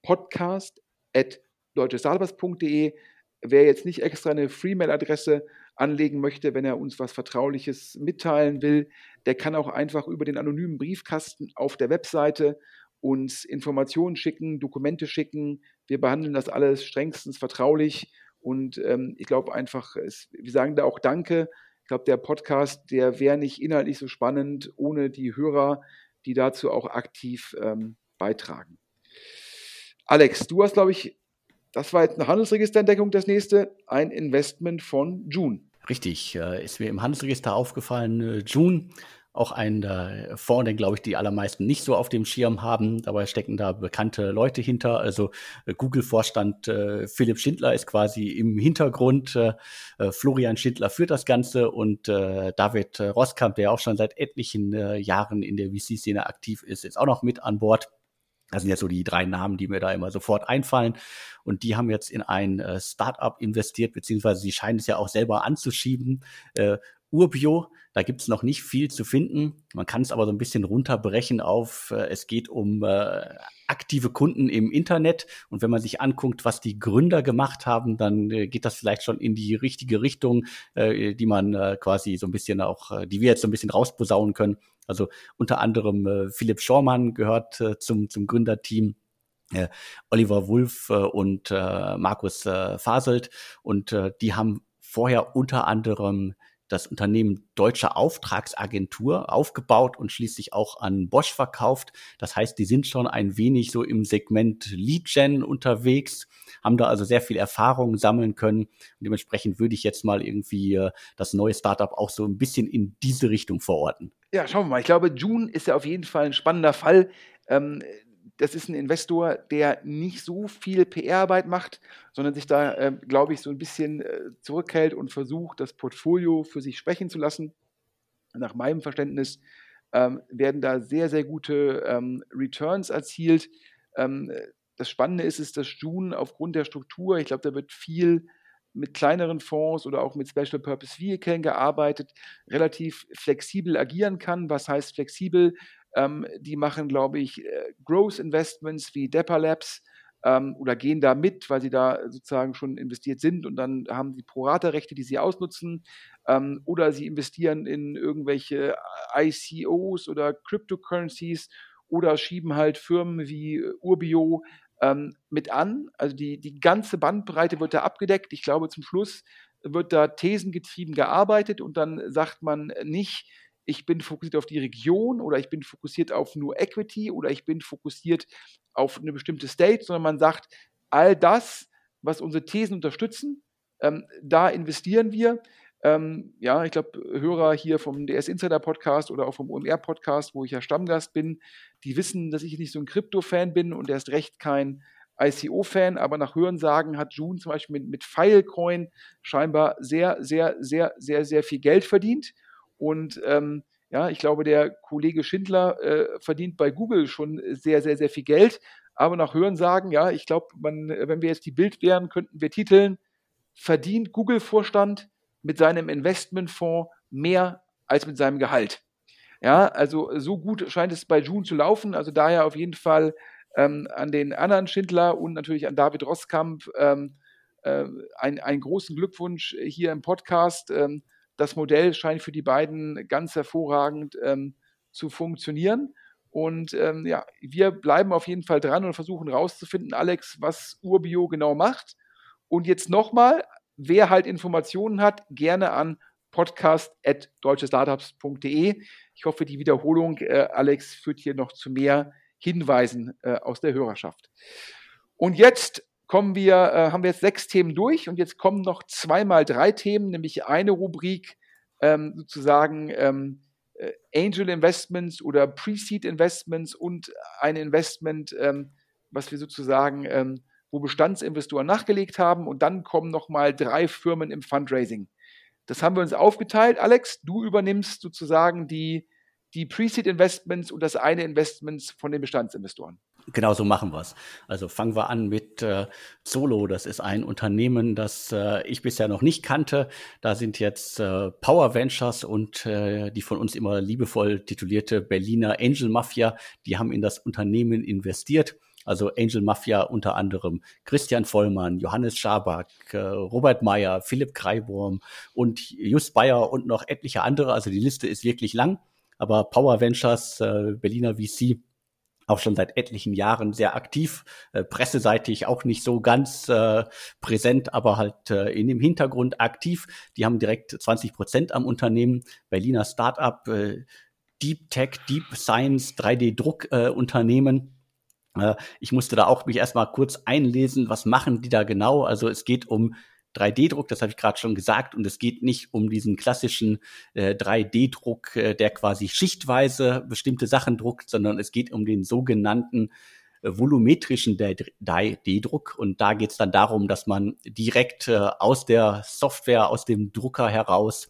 podcast.deutschestartups.de. Wer jetzt nicht extra eine Free-Mail-Adresse anlegen möchte, wenn er uns was Vertrauliches mitteilen will, der kann auch einfach über den anonymen Briefkasten auf der Webseite uns Informationen schicken, Dokumente schicken. Wir behandeln das alles strengstens vertraulich und ähm, ich glaube einfach, es, wir sagen da auch Danke. Ich glaube, der Podcast, der wäre nicht inhaltlich so spannend ohne die Hörer, die dazu auch aktiv ähm, beitragen. Alex, du hast, glaube ich, das war jetzt eine Handelsregisterentdeckung, das nächste, ein Investment von June. Richtig, äh, ist mir im Handelsregister aufgefallen, äh, June, auch ein Fonds, den glaube ich die allermeisten nicht so auf dem Schirm haben. Dabei stecken da bekannte Leute hinter. Also äh, Google-Vorstand Philipp Schindler ist quasi im Hintergrund. Florian Schindler führt das Ganze und David Roskamp, der auch schon seit etlichen Jahren in der VC-Szene aktiv ist, ist auch noch mit an Bord. Das sind ja so die drei Namen, die mir da immer sofort einfallen. Und die haben jetzt in ein äh, Startup investiert, beziehungsweise sie scheinen es ja auch selber anzuschieben. Äh, Urbio, da gibt es noch nicht viel zu finden. Man kann es aber so ein bisschen runterbrechen auf, äh, es geht um äh, aktive Kunden im Internet. Und wenn man sich anguckt, was die Gründer gemacht haben, dann äh, geht das vielleicht schon in die richtige Richtung, äh, die man äh, quasi so ein bisschen auch, äh, die wir jetzt so ein bisschen rausposaunen können. Also unter anderem äh, Philipp Schormann gehört äh, zum, zum Gründerteam. Äh, Oliver Wulff äh, und äh, Markus äh, Faselt und äh, die haben vorher unter anderem das Unternehmen Deutsche Auftragsagentur aufgebaut und schließlich auch an Bosch verkauft. Das heißt, die sind schon ein wenig so im Segment Lead Gen unterwegs, haben da also sehr viel Erfahrung sammeln können. Und dementsprechend würde ich jetzt mal irgendwie äh, das neue Startup auch so ein bisschen in diese Richtung verorten. Ja, schauen wir mal. Ich glaube, June ist ja auf jeden Fall ein spannender Fall. Ähm, das ist ein Investor, der nicht so viel PR-Arbeit macht, sondern sich da, äh, glaube ich, so ein bisschen äh, zurückhält und versucht, das Portfolio für sich sprechen zu lassen. Nach meinem Verständnis ähm, werden da sehr, sehr gute ähm, Returns erzielt. Ähm, das Spannende ist, ist, dass June aufgrund der Struktur, ich glaube, da wird viel mit kleineren Fonds oder auch mit Special Purpose Vehicles gearbeitet, relativ flexibel agieren kann. Was heißt flexibel? Ähm, die machen, glaube ich, äh, Growth Investments wie Depper Labs ähm, oder gehen da mit, weil sie da sozusagen schon investiert sind und dann haben sie Pro-Rata-Rechte, die sie ausnutzen. Ähm, oder sie investieren in irgendwelche ICOs oder Cryptocurrencies oder schieben halt Firmen wie Urbio ähm, mit an. Also die, die ganze Bandbreite wird da abgedeckt. Ich glaube, zum Schluss wird da thesengetrieben gearbeitet und dann sagt man nicht, ich bin fokussiert auf die Region oder ich bin fokussiert auf nur Equity oder ich bin fokussiert auf eine bestimmte State, sondern man sagt, all das, was unsere Thesen unterstützen, ähm, da investieren wir. Ähm, ja, ich glaube, Hörer hier vom DS Insider Podcast oder auch vom OMR Podcast, wo ich ja Stammgast bin, die wissen, dass ich nicht so ein Krypto-Fan bin und erst recht kein ICO-Fan, aber nach Hörensagen hat June zum Beispiel mit, mit Filecoin scheinbar sehr, sehr, sehr, sehr, sehr viel Geld verdient. Und ähm, ja, ich glaube, der Kollege Schindler äh, verdient bei Google schon sehr, sehr, sehr viel Geld. Aber nach Hörensagen, ja, ich glaube, wenn wir jetzt die Bild wären, könnten wir titeln, verdient Google-Vorstand mit seinem Investmentfonds mehr als mit seinem Gehalt. Ja, also so gut scheint es bei June zu laufen. Also daher auf jeden Fall ähm, an den anderen Schindler und natürlich an David Rosskamp ähm, äh, ein, einen großen Glückwunsch hier im Podcast. Ähm, das Modell scheint für die beiden ganz hervorragend ähm, zu funktionieren. Und ähm, ja, wir bleiben auf jeden Fall dran und versuchen rauszufinden, Alex, was Urbio genau macht. Und jetzt nochmal, wer halt Informationen hat, gerne an podcast.deutschestartups.de. Ich hoffe, die Wiederholung, äh, Alex, führt hier noch zu mehr Hinweisen äh, aus der Hörerschaft. Und jetzt kommen wir, äh, haben wir jetzt sechs Themen durch und jetzt kommen noch zweimal drei Themen, nämlich eine Rubrik ähm, sozusagen ähm, äh, Angel Investments oder Pre-Seed Investments und ein Investment, ähm, was wir sozusagen, ähm, wo Bestandsinvestoren nachgelegt haben und dann kommen nochmal drei Firmen im Fundraising. Das haben wir uns aufgeteilt. Alex, du übernimmst sozusagen die, die Pre-Seed Investments und das eine Investments von den Bestandsinvestoren. Genau so machen wir es. Also fangen wir an mit äh, Solo. Das ist ein Unternehmen, das äh, ich bisher noch nicht kannte. Da sind jetzt äh, Power Ventures und äh, die von uns immer liebevoll titulierte Berliner Angel Mafia, die haben in das Unternehmen investiert. Also Angel Mafia unter anderem Christian Vollmann, Johannes Schaback, äh, Robert Meyer, Philipp Kreiborm und Just Bayer und noch etliche andere. Also die Liste ist wirklich lang. Aber Power Ventures, äh, Berliner VC, auch schon seit etlichen Jahren sehr aktiv, äh, presseseitig auch nicht so ganz äh, präsent, aber halt äh, in dem Hintergrund aktiv. Die haben direkt 20 Prozent am Unternehmen. Berliner Startup, äh, Deep Tech, Deep Science, 3D-Druck-Unternehmen. Äh, ich musste da auch mich erstmal kurz einlesen, was machen die da genau? Also es geht um 3D-Druck, das habe ich gerade schon gesagt, und es geht nicht um diesen klassischen äh, 3D-Druck, äh, der quasi schichtweise bestimmte Sachen druckt, sondern es geht um den sogenannten äh, volumetrischen 3D-Druck. Und da geht es dann darum, dass man direkt äh, aus der Software, aus dem Drucker heraus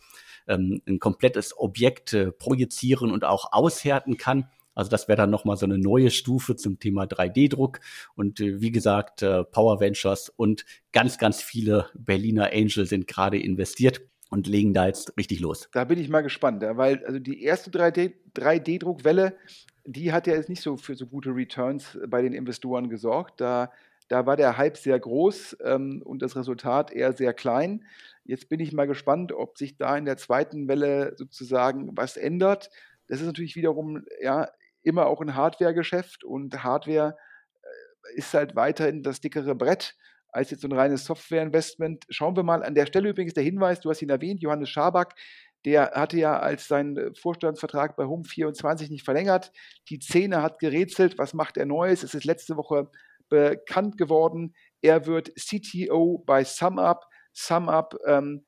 ähm, ein komplettes Objekt äh, projizieren und auch aushärten kann. Also das wäre dann nochmal so eine neue Stufe zum Thema 3D-Druck. Und äh, wie gesagt, äh, Power Ventures und ganz, ganz viele Berliner Angel sind gerade investiert und legen da jetzt richtig los. Da bin ich mal gespannt, weil also die erste 3D-Druckwelle, die hat ja jetzt nicht so für so gute Returns bei den Investoren gesorgt. Da, da war der Hype sehr groß ähm, und das Resultat eher sehr klein. Jetzt bin ich mal gespannt, ob sich da in der zweiten Welle sozusagen was ändert. Das ist natürlich wiederum ja immer auch ein Hardware-Geschäft und Hardware äh, ist halt weiterhin das dickere Brett als jetzt so ein reines Software-Investment. Schauen wir mal an der Stelle übrigens der Hinweis, du hast ihn erwähnt, Johannes Schaback, der hatte ja als sein äh, Vorstandsvertrag bei Home24 nicht verlängert. Die Szene hat gerätselt, was macht er Neues? Es ist letzte Woche bekannt geworden. Er wird CTO bei SumUp. SumUp ähm,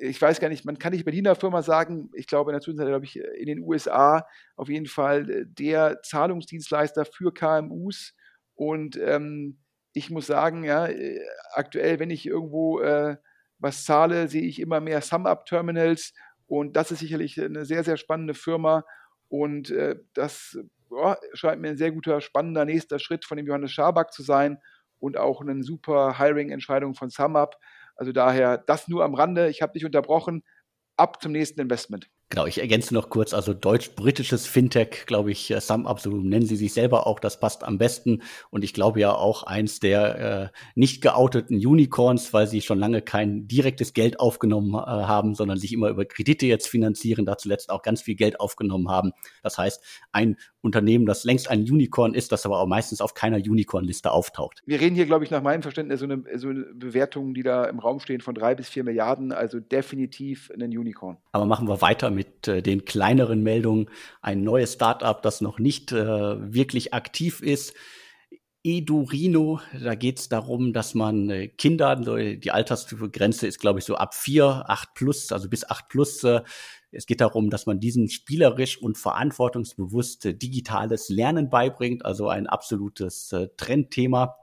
ich weiß gar nicht, man kann nicht Berliner Firma sagen, ich glaube in der Zwischenzeit, glaube ich, in den USA auf jeden Fall äh, der Zahlungsdienstleister für KMUs. Und ähm, ich muss sagen, ja, äh, aktuell, wenn ich irgendwo äh, was zahle, sehe ich immer mehr Sum-Up-Terminals und das ist sicherlich eine sehr, sehr spannende Firma und äh, das oh, scheint mir ein sehr guter, spannender nächster Schritt von dem Johannes Schaback zu sein und auch eine super Hiring-Entscheidung von SumUp. Also daher das nur am Rande. Ich habe dich unterbrochen. Ab zum nächsten Investment. Genau, ich ergänze noch kurz, also deutsch-britisches Fintech, glaube ich, äh, SumUp, so nennen sie sich selber auch, das passt am besten. Und ich glaube ja auch eins der äh, nicht geouteten Unicorns, weil sie schon lange kein direktes Geld aufgenommen äh, haben, sondern sich immer über Kredite jetzt finanzieren, da zuletzt auch ganz viel Geld aufgenommen haben. Das heißt, ein Unternehmen, das längst ein Unicorn ist, das aber auch meistens auf keiner Unicorn-Liste auftaucht. Wir reden hier, glaube ich, nach meinem Verständnis so eine, so eine Bewertung, die da im Raum stehen von drei bis vier Milliarden, also definitiv ein Unicorn. Aber machen wir weiter mit äh, den kleineren Meldungen. Ein neues Startup, das noch nicht äh, wirklich aktiv ist. Edurino, da geht es darum, dass man äh, Kinder, die Altersgrenze ist, glaube ich, so ab vier, acht plus, also bis acht plus. Äh, es geht darum, dass man diesen spielerisch und verantwortungsbewusst äh, digitales Lernen beibringt, also ein absolutes äh, Trendthema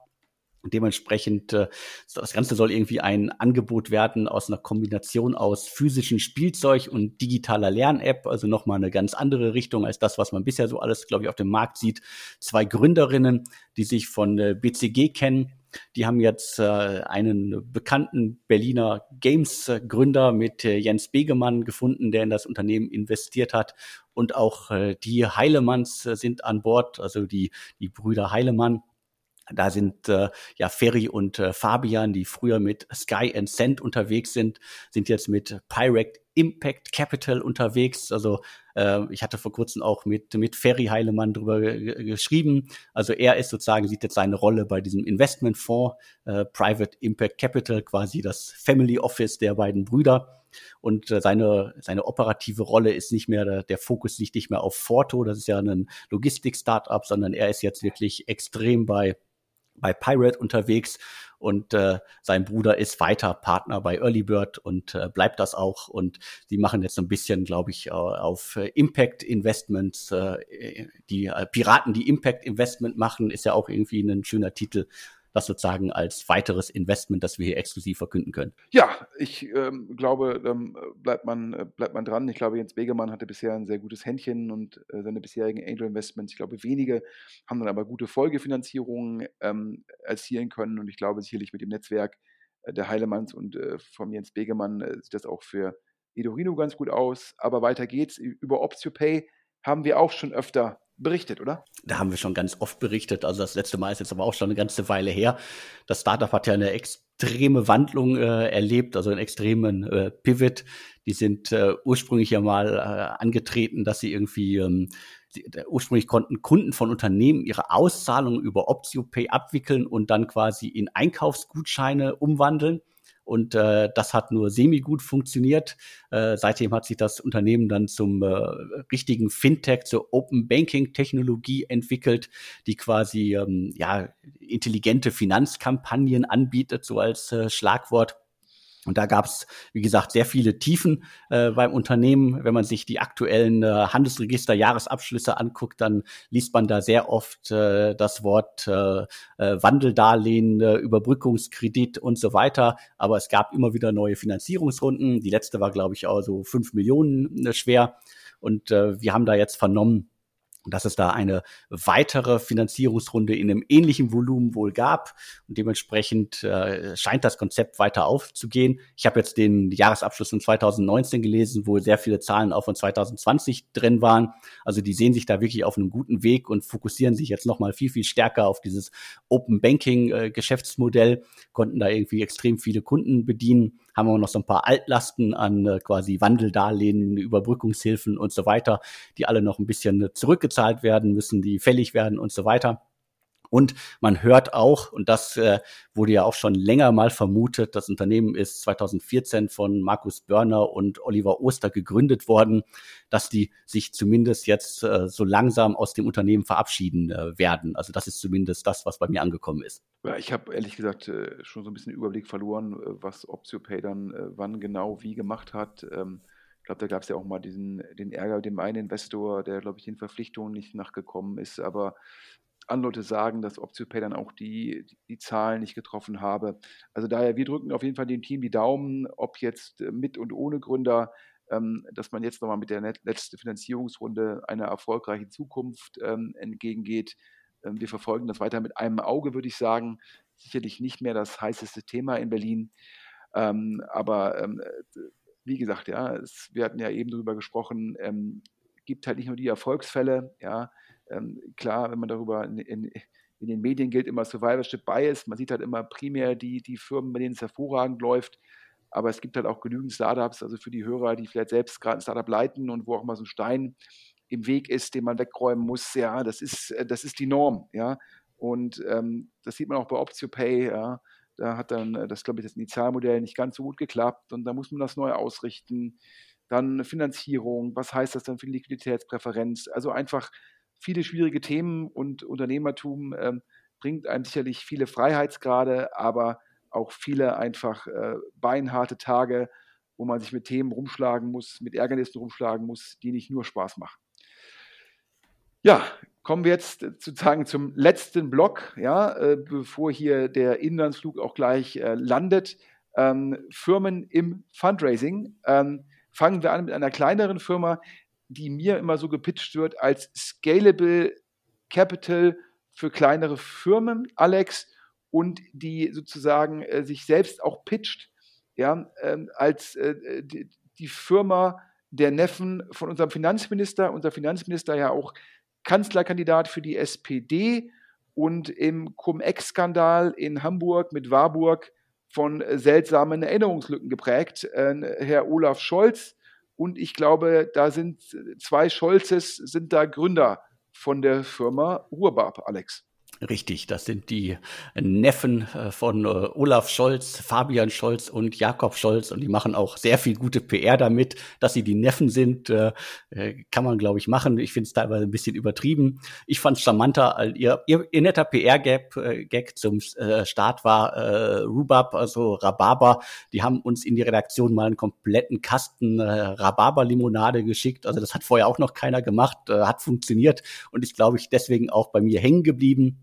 dementsprechend, äh, das Ganze soll irgendwie ein Angebot werden aus einer Kombination aus physischem Spielzeug und digitaler Lern-App, also nochmal eine ganz andere Richtung als das, was man bisher so alles, glaube ich, auf dem Markt sieht. Zwei Gründerinnen, die sich von äh, BCG kennen, die haben jetzt äh, einen bekannten Berliner Games-Gründer mit äh, Jens Begemann gefunden, der in das Unternehmen investiert hat. Und auch äh, die Heilemanns sind an Bord, also die, die Brüder Heilemann da sind äh, ja Ferry und äh, Fabian, die früher mit Sky and Send unterwegs sind, sind jetzt mit Pirate Impact Capital unterwegs. Also äh, ich hatte vor kurzem auch mit, mit Ferry Heilemann drüber geschrieben. Also er ist sozusagen, sieht jetzt seine Rolle bei diesem Investmentfonds, äh, Private Impact Capital, quasi das Family Office der beiden Brüder. Und äh, seine, seine operative Rolle ist nicht mehr, der, Fokus liegt nicht mehr auf Forto, das ist ja ein Logistik-Startup, sondern er ist jetzt wirklich extrem bei bei Pirate unterwegs und äh, sein Bruder ist weiter Partner bei Early Bird und äh, bleibt das auch. Und die machen jetzt so ein bisschen, glaube ich, auf äh, Impact Investments. Äh, die äh, Piraten, die Impact Investment machen, ist ja auch irgendwie ein schöner Titel das sozusagen als weiteres Investment, das wir hier exklusiv verkünden können. Ja, ich ähm, glaube, ähm, bleibt, man, äh, bleibt man dran. Ich glaube, Jens Begemann hatte bisher ein sehr gutes Händchen und äh, seine bisherigen Angel Investments, ich glaube, wenige haben dann aber gute Folgefinanzierungen ähm, erzielen können und ich glaube sicherlich mit dem Netzwerk äh, der Heilemanns und äh, von Jens Begemann äh, sieht das auch für Edorino ganz gut aus. Aber weiter geht's. Über OptioPay haben wir auch schon öfter berichtet, oder? Da haben wir schon ganz oft berichtet. Also das letzte Mal ist jetzt aber auch schon eine ganze Weile her. Das Startup hat ja eine extreme Wandlung äh, erlebt, also einen extremen äh, Pivot. Die sind äh, ursprünglich ja mal äh, angetreten, dass sie irgendwie ähm, ursprünglich konnten Kunden von Unternehmen ihre Auszahlungen über OptioPay abwickeln und dann quasi in Einkaufsgutscheine umwandeln. Und äh, das hat nur semi-gut funktioniert. Äh, seitdem hat sich das Unternehmen dann zum äh, richtigen Fintech, zur Open Banking-Technologie entwickelt, die quasi ähm, ja, intelligente Finanzkampagnen anbietet, so als äh, Schlagwort. Und da gab es, wie gesagt, sehr viele Tiefen äh, beim Unternehmen. Wenn man sich die aktuellen äh, Handelsregister-Jahresabschlüsse anguckt, dann liest man da sehr oft äh, das Wort äh, äh, Wandeldarlehen, äh, Überbrückungskredit und so weiter. Aber es gab immer wieder neue Finanzierungsrunden. Die letzte war, glaube ich, auch so fünf Millionen äh, schwer. Und äh, wir haben da jetzt vernommen, dass es da eine weitere Finanzierungsrunde in einem ähnlichen Volumen wohl gab. Und dementsprechend äh, scheint das Konzept weiter aufzugehen. Ich habe jetzt den Jahresabschluss von 2019 gelesen, wo sehr viele Zahlen auch von 2020 drin waren. Also die sehen sich da wirklich auf einem guten Weg und fokussieren sich jetzt nochmal viel, viel stärker auf dieses Open Banking äh, Geschäftsmodell, konnten da irgendwie extrem viele Kunden bedienen haben wir noch so ein paar Altlasten an äh, quasi Wandeldarlehen, Überbrückungshilfen und so weiter, die alle noch ein bisschen zurückgezahlt werden müssen, die fällig werden und so weiter. Und man hört auch, und das äh, wurde ja auch schon länger mal vermutet, das Unternehmen ist 2014 von Markus Börner und Oliver Oster gegründet worden, dass die sich zumindest jetzt äh, so langsam aus dem Unternehmen verabschieden äh, werden. Also das ist zumindest das, was bei mir angekommen ist. Ja, ich habe ehrlich gesagt äh, schon so ein bisschen Überblick verloren, äh, was OptioPay dann äh, wann genau wie gemacht hat. Ähm, ich glaube, da gab es ja auch mal diesen, den Ärger dem einen Investor, der, glaube ich, den Verpflichtungen nicht nachgekommen ist. Aber andere Leute sagen, dass OptioPay dann auch die, die Zahlen nicht getroffen habe. Also daher, wir drücken auf jeden Fall dem Team die Daumen, ob jetzt äh, mit und ohne Gründer, ähm, dass man jetzt nochmal mit der letzten Finanzierungsrunde einer erfolgreichen Zukunft ähm, entgegengeht. Ähm, wir verfolgen das weiter mit einem Auge, würde ich sagen. Sicherlich nicht mehr das heißeste Thema in Berlin. aber wie gesagt, ja, es, wir hatten ja eben darüber gesprochen, gibt halt nicht nur die Erfolgsfälle, ja, ähm, klar, wenn man darüber in, in, in, den Medien gilt immer Survivorship Bias. Man sieht halt immer primär die, die Firmen, bei denen es hervorragend läuft. Aber es gibt halt auch genügend Startups, also für die Hörer, die vielleicht selbst gerade ein Startup leiten und wo auch mal so ein Stein im Weg ist, den man wegräumen muss. Ja, das ist, äh, das ist die Norm. Ja, und ähm, das sieht man auch bei OptioPay. Ja, da hat dann äh, das, glaube ich, das Initialmodell nicht ganz so gut geklappt und da muss man das neu ausrichten. Dann Finanzierung, was heißt das dann für die Liquiditätspräferenz? Also einfach viele schwierige Themen und Unternehmertum äh, bringt einem sicherlich viele Freiheitsgrade, aber auch viele einfach äh, beinharte Tage, wo man sich mit Themen rumschlagen muss, mit Ärgernissen rumschlagen muss, die nicht nur Spaß machen. Ja, kommen wir jetzt sozusagen zum letzten Block, ja, äh, bevor hier der Inlandsflug auch gleich äh, landet. Ähm, Firmen im Fundraising. Ähm, fangen wir an mit einer kleineren Firma, die mir immer so gepitcht wird als Scalable Capital für kleinere Firmen, Alex, und die sozusagen äh, sich selbst auch pitcht, ja, ähm, als äh, die, die, Firma der Neffen von unserem Finanzminister, unser Finanzminister ja auch Kanzlerkandidat für die SPD und im Cum-Ex-Skandal in Hamburg mit Warburg von seltsamen Erinnerungslücken geprägt. Äh, Herr Olaf Scholz Und ich glaube, da sind zwei Scholzes, sind da Gründer von der Firma Ruhrbab, Alex. Richtig, das sind die Neffen äh, von äh, Olaf Scholz, Fabian Scholz und Jakob Scholz und die machen auch sehr viel gute PR damit, dass sie die Neffen sind, äh, kann man glaube ich machen. Ich finde es teilweise ein bisschen übertrieben. Ich fand es charmanter, als ihr, ihr, ihr netter PR-Gag Gag zum Start war äh, Rubab, also Rhabarber. Die haben uns in die Redaktion mal einen kompletten Kasten äh, Rhabarber-Limonade geschickt. Also das hat vorher auch noch keiner gemacht, äh, hat funktioniert und ist glaube ich deswegen auch bei mir hängen geblieben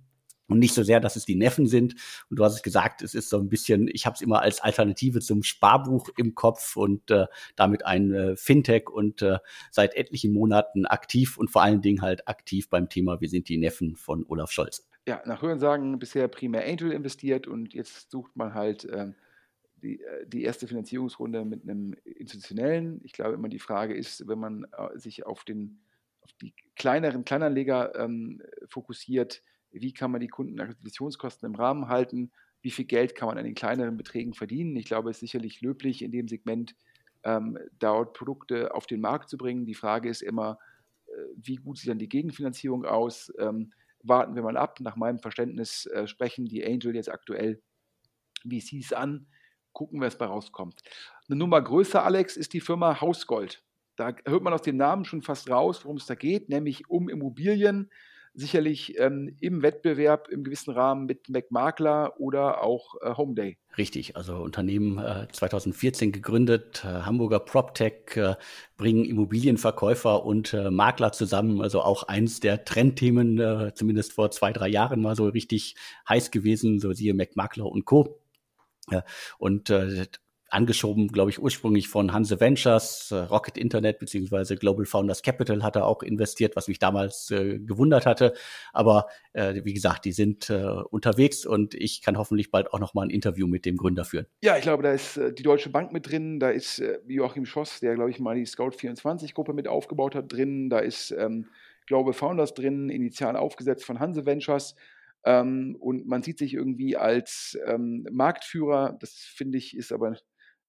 und nicht so sehr, dass es die Neffen sind. Und du hast es gesagt, es ist so ein bisschen, ich habe es immer als Alternative zum Sparbuch im Kopf und äh, damit ein äh, Fintech und äh, seit etlichen Monaten aktiv und vor allen Dingen halt aktiv beim Thema Wir sind die Neffen von Olaf Scholz. Ja, nach Hörensagen bisher primär Angel investiert und jetzt sucht man halt ähm, die, äh, die erste Finanzierungsrunde mit einem institutionellen. Ich glaube immer die Frage ist, wenn man äh, sich auf den auf die kleineren Kleinanleger ähm, fokussiert, wie kann man die Kundenakquisitionskosten im Rahmen halten, wie viel Geld kann man an den kleineren Beträgen verdienen. Ich glaube, es ist sicherlich löblich, in dem Segment ähm, dort Produkte auf den Markt zu bringen. Die Frage ist immer, äh, wie gut sieht dann die Gegenfinanzierung aus? Ähm, warten wir mal ab. Nach meinem Verständnis äh, sprechen die Angel jetzt aktuell VCs an. Gucken, was bei rauskommt. Eine Nummer größer, Alex, ist die Firma Hausgold. Da hört man aus dem Namen schon fast raus, worum es da geht, nämlich um Immobilien sicherlich ähm, im Wettbewerb im gewissen Rahmen mit McMakler oder auch äh, Homeday. Richtig, also Unternehmen äh, 2014 gegründet, äh, Hamburger PropTech äh, bringen Immobilienverkäufer und äh, Makler zusammen, also auch eins der Trendthemen, äh, zumindest vor zwei, drei Jahren mal so richtig heiß gewesen, so siehe McMakler und Co. Und äh, angeschoben, glaube ich, ursprünglich von Hanse Ventures, äh, Rocket Internet beziehungsweise Global Founders Capital hat er auch investiert, was mich damals äh, gewundert hatte. Aber äh, wie gesagt, die sind äh, unterwegs und ich kann hoffentlich bald auch noch mal ein Interview mit dem Gründer führen. Ja, ich glaube, da ist äh, die Deutsche Bank mit drin, da ist äh, Joachim Schoss, der, glaube ich, mal die Scout24-Gruppe mit aufgebaut hat, drin, da ist ähm, Global Founders drin, initial aufgesetzt von Hanse Ventures. Ähm, und man sieht sich irgendwie als ähm, Marktführer, das finde ich, ist aber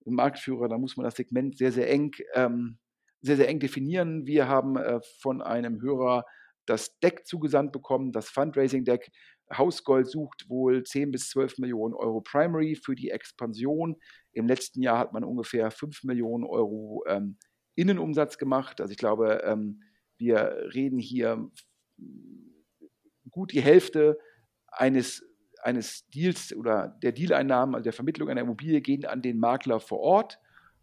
Marktführer, da muss man das Segment sehr, sehr eng, ähm, sehr, sehr eng definieren. Wir haben äh, von einem Hörer das Deck zugesandt bekommen, das Fundraising-Deck. Hausgold sucht wohl 10 bis 12 Millionen Euro Primary für die Expansion. Im letzten Jahr hat man ungefähr 5 Millionen Euro ähm, Innenumsatz gemacht. Also ich glaube, ähm, wir reden hier gut die Hälfte eines eines Deals oder der Dealeinnahmen, also der Vermittlung einer Immobilie, gehen an den Makler vor Ort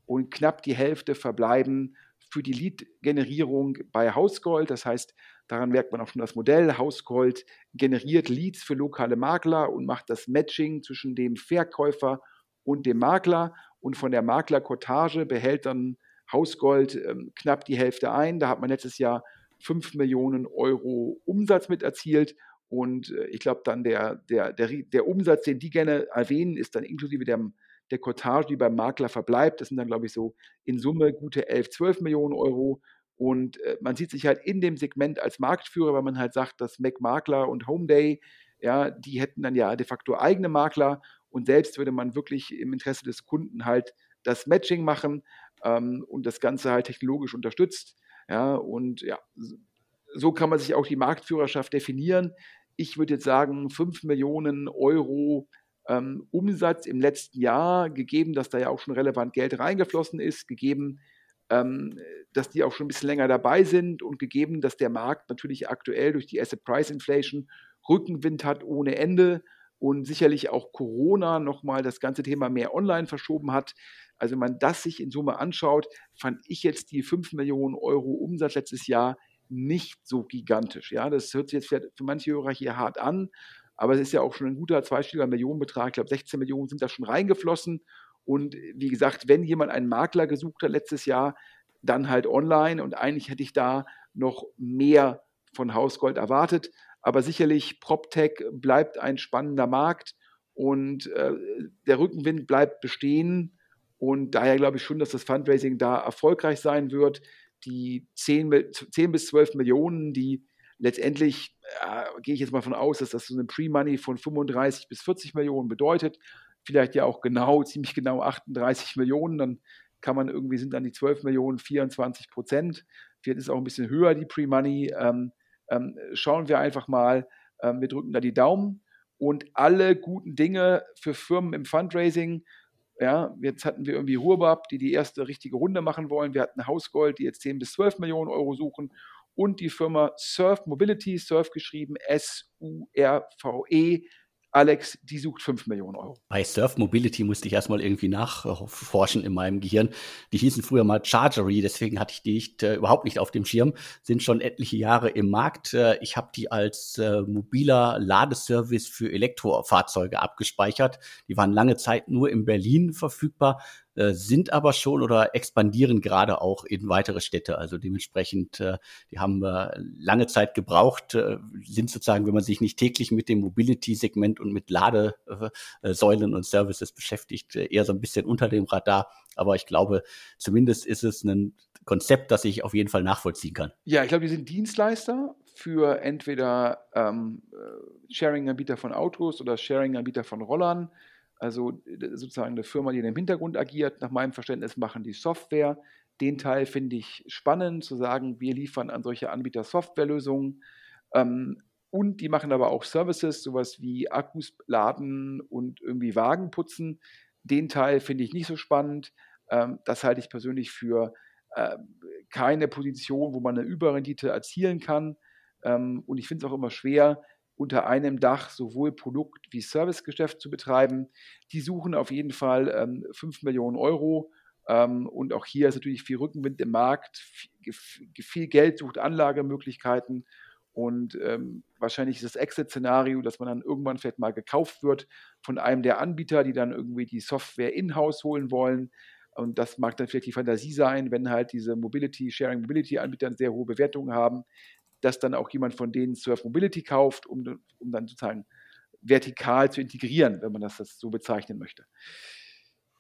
und knapp die Hälfte verbleiben für die Lead-Generierung bei Hausgold. Das heißt, daran merkt man auch schon das Modell. Hausgold generiert Leads für lokale Makler und macht das Matching zwischen dem Verkäufer und dem Makler. Und von der Maklerkotage behält dann Hausgold ähm, knapp die Hälfte ein. Da hat man letztes Jahr 5 Millionen Euro Umsatz mit erzielt und äh, ich glaube dann der, der, der, der Umsatz, den die gerne erwähnen, ist dann inklusive der, der Cottage, die beim Makler verbleibt. Das sind dann, glaube ich, so in Summe gute 11, 12 Millionen Euro. Und äh, man sieht sich halt in dem Segment als Marktführer, weil man halt sagt, dass Mac Makler und Homeday, ja, die hätten dann ja de facto eigene Makler und selbst würde man wirklich im Interesse des Kunden halt das Matching machen ähm, und das Ganze halt technologisch unterstützt. Ja, und ja, so kann man sich auch die Marktführerschaft definieren ich würde jetzt sagen, 5 Millionen Euro ähm, Umsatz im letzten Jahr, gegeben, dass da ja auch schon relevant Geld reingeflossen ist, gegeben, ähm, dass die auch schon ein bisschen länger dabei sind und gegeben, dass der Markt natürlich aktuell durch die Asset Price Inflation Rückenwind hat ohne Ende und sicherlich auch Corona nochmal das ganze Thema mehr online verschoben hat. Also wenn man das sich in Summe anschaut, fand ich jetzt die 5 Millionen Euro Umsatz letztes Jahr nicht so gigantisch. Ja, das hört sich jetzt für manche Hörer hier hart an, aber es ist ja auch schon ein guter zweistelliger Millionenbetrag. Ich glaube, 16 Millionen sind da schon reingeflossen. Und wie gesagt, wenn jemand einen Makler gesucht hat letztes Jahr, dann halt online. Und eigentlich hätte ich da noch mehr von Hausgold erwartet. Aber sicherlich, PropTech bleibt ein spannender Markt und äh, der Rückenwind bleibt bestehen. Und daher glaube ich schon, dass das Fundraising da erfolgreich sein wird die 10, 10 bis 12 Millionen, die letztendlich, äh, gehe ich jetzt mal von aus, dass das so eine Pre-Money von 35 bis 40 Millionen bedeutet, vielleicht ja auch genau, ziemlich genau 38 Millionen, dann kann man irgendwie, sind dann die 12 Millionen 24 Prozent. Vielleicht ist auch ein bisschen höher, die Pre-Money. Ähm, ähm, schauen wir einfach mal. Ähm, wir drücken da die Daumen und alle guten Dinge für Firmen im Fundraising. Ja, jetzt hatten wir irgendwie Hurbab, die die erste richtige Runde machen wollen. Wir hatten Hausgold, die jetzt 10 bis 12 Millionen Euro suchen. Und die Firma Surf Mobility, Surf geschrieben S-U-R-V-E, Alex, die sucht 5 Millionen Euro. Bei Surf Mobility musste ich erstmal irgendwie nachforschen in meinem Gehirn. Die hießen früher mal Chargery, deswegen hatte ich die nicht, äh, überhaupt nicht auf dem Schirm, sind schon etliche Jahre im Markt. Äh, ich habe die als äh, mobiler Ladeservice für Elektrofahrzeuge abgespeichert. Die waren lange Zeit nur in Berlin verfügbar, sind aber schon oder expandieren gerade auch in weitere Städte. Also dementsprechend, äh, die haben äh, lange Zeit gebraucht, äh, sind sozusagen, wenn man sich nicht täglich mit dem Mobility-Segment und mit Ladesäulen und Services beschäftigt, äh, eher so ein bisschen unter dem Radar. Aber ich glaube, zumindest ist es ein Konzept, das ich auf jeden Fall nachvollziehen kann. Ja, ich glaube, die sind Dienstleister für entweder ähm, Sharing-Anbieter von Autos oder Sharing-Anbieter von Rollern. Also äh, sozusagen eine Firma, die im Hintergrund agiert. Nach meinem Verständnis machen die Software. Den Teil finde ich spannend, zu sagen, wir liefern an solche Anbieter Softwarelösungen. Ähm, und die machen aber auch Services, sowas wie Akkus laden und irgendwie Wagen putzen. Den Teil finde ich nicht so spannend. Ähm, das halte ich persönlich für äh, keine Position, wo man eine Überrendite erzielen kann. Ähm, und ich finde es auch immer schwer, unter einem Dach sowohl Produkt- wie Servicegeschäft zu betreiben. Die suchen auf jeden Fall ähm, 5 Millionen Euro. Ähm, und auch hier ist natürlich viel Rückenwind im Markt, viel, viel Geld sucht Anlagemöglichkeiten. Und ähm, wahrscheinlich ist das Exit-Szenario, dass man dann irgendwann vielleicht mal gekauft wird von einem der Anbieter, die dann irgendwie die Software in-house holen wollen. Und das mag dann vielleicht die Fantasie sein, wenn halt diese Mobility, Sharing Mobility Anbieter sehr hohe Bewertungen haben, dass dann auch jemand von denen Surf Mobility kauft, um, um dann sozusagen vertikal zu integrieren, wenn man das, das so bezeichnen möchte.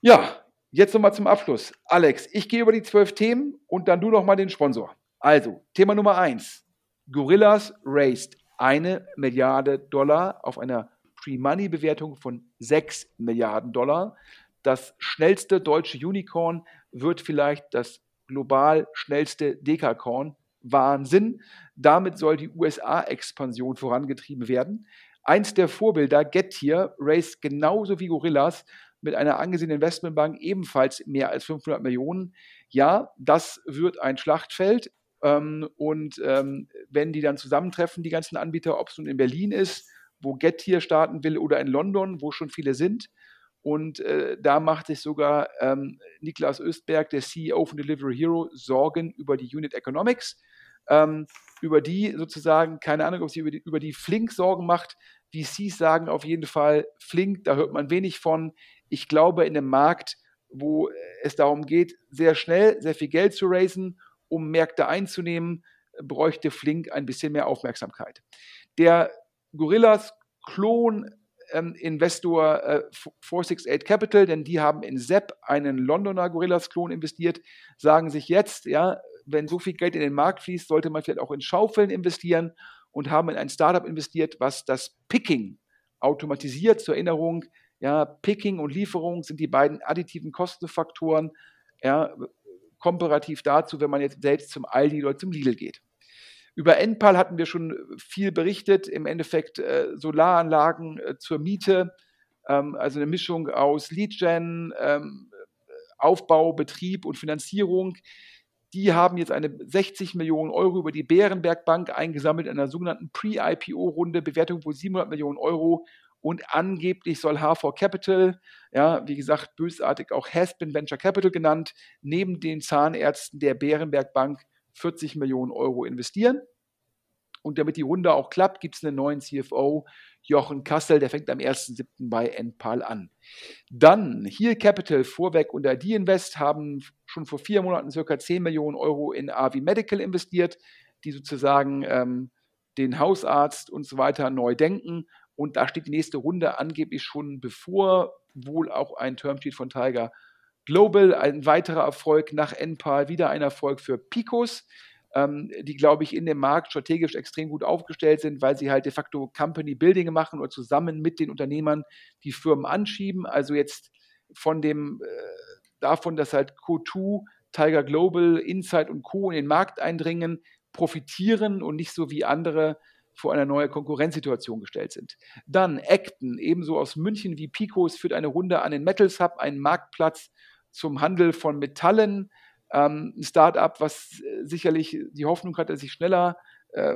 Ja, jetzt nochmal zum Abschluss. Alex, ich gehe über die zwölf Themen und dann du nochmal den Sponsor. Also, Thema Nummer eins. Gorillas raised eine Milliarde Dollar auf einer Pre-Money-Bewertung von 6 Milliarden Dollar. Das schnellste deutsche Unicorn wird vielleicht das global schnellste Dekakorn Wahnsinn. Damit soll die USA-Expansion vorangetrieben werden. Eins der Vorbilder, Getir, raised genauso wie Gorillas mit einer angesehenen Investmentbank ebenfalls mehr als 500 Millionen. Ja, das wird ein Schlachtfeld. Ähm, und ähm, wenn die dann zusammentreffen, die ganzen Anbieter, ob es nun in Berlin ist, wo Getir starten will, oder in London, wo schon viele sind, und äh, da macht sich sogar ähm, Niklas Östberg, der CEO von Delivery Hero, Sorgen über die Unit Economics ähm, über die sozusagen, keine Ahnung, ob sie über die, über die Flink Sorgen macht. VCs sagen auf jeden Fall, Flink, da hört man wenig von. Ich glaube, in einem Markt, wo es darum geht, sehr schnell sehr viel Geld zu raisen, um Märkte einzunehmen, bräuchte Flink ein bisschen mehr Aufmerksamkeit. Der Gorillas Klon ähm, Investor äh, 468 Capital, denn die haben in Sepp einen Londoner Gorillas-Klon investiert, sagen sich jetzt, ja, wenn so viel Geld in den Markt fließt, sollte man vielleicht auch in Schaufeln investieren und haben in ein Startup investiert, was das Picking automatisiert. Zur Erinnerung, ja, Picking und Lieferung sind die beiden additiven Kostenfaktoren, ja, komparativ dazu, wenn man jetzt selbst zum Aldi oder zum Lidl geht. Über Enpal hatten wir schon viel berichtet, im Endeffekt äh, Solaranlagen äh, zur Miete, ähm, also eine Mischung aus Lead-Gen, ähm, Aufbau, Betrieb und Finanzierung. Die haben jetzt eine 60 Millionen Euro über die Bärenberg Bank eingesammelt in einer sogenannten Pre-IPO-Runde, Bewertung wohl 700 Millionen Euro. Und angeblich soll H4 Capital, ja, wie gesagt, bösartig auch Hasbin Venture Capital genannt, neben den Zahnärzten der Bärenberg Bank 40 Millionen Euro investieren. Und damit die Runde auch klappt, gibt es einen neuen CFO, Jochen Kassel, der fängt am 1.7. bei Enpal an. Dann Heal Capital, Vorweg und ID Invest haben schon vor vier Monaten circa 10 Millionen Euro in AVI Medical investiert, die sozusagen ähm, den Hausarzt und so weiter neu denken. Und da steht die nächste Runde angeblich schon bevor, wohl auch ein Termsheet von Tiger Global, ein weiterer Erfolg nach Enpal, wieder ein Erfolg für Picos ähm, die, glaube ich, in dem Markt strategisch extrem gut aufgestellt sind, weil sie halt de facto Company Building machen oder zusammen mit den Unternehmern die Firmen anschieben. Also jetzt von dem äh, davon, dass halt Co2, Tiger Global, Insight und Co. in den Markt eindringen, profitieren und nicht so wie andere vor eine neue Konkurrenzsituation gestellt sind. Dann Acton, ebenso aus München wie Picos, führt eine Runde an den Metals Hub, einen Marktplatz zum Handel von Metallen. Ähm, ein Startup, was äh, sicherlich die Hoffnung hat, dass sich schneller äh,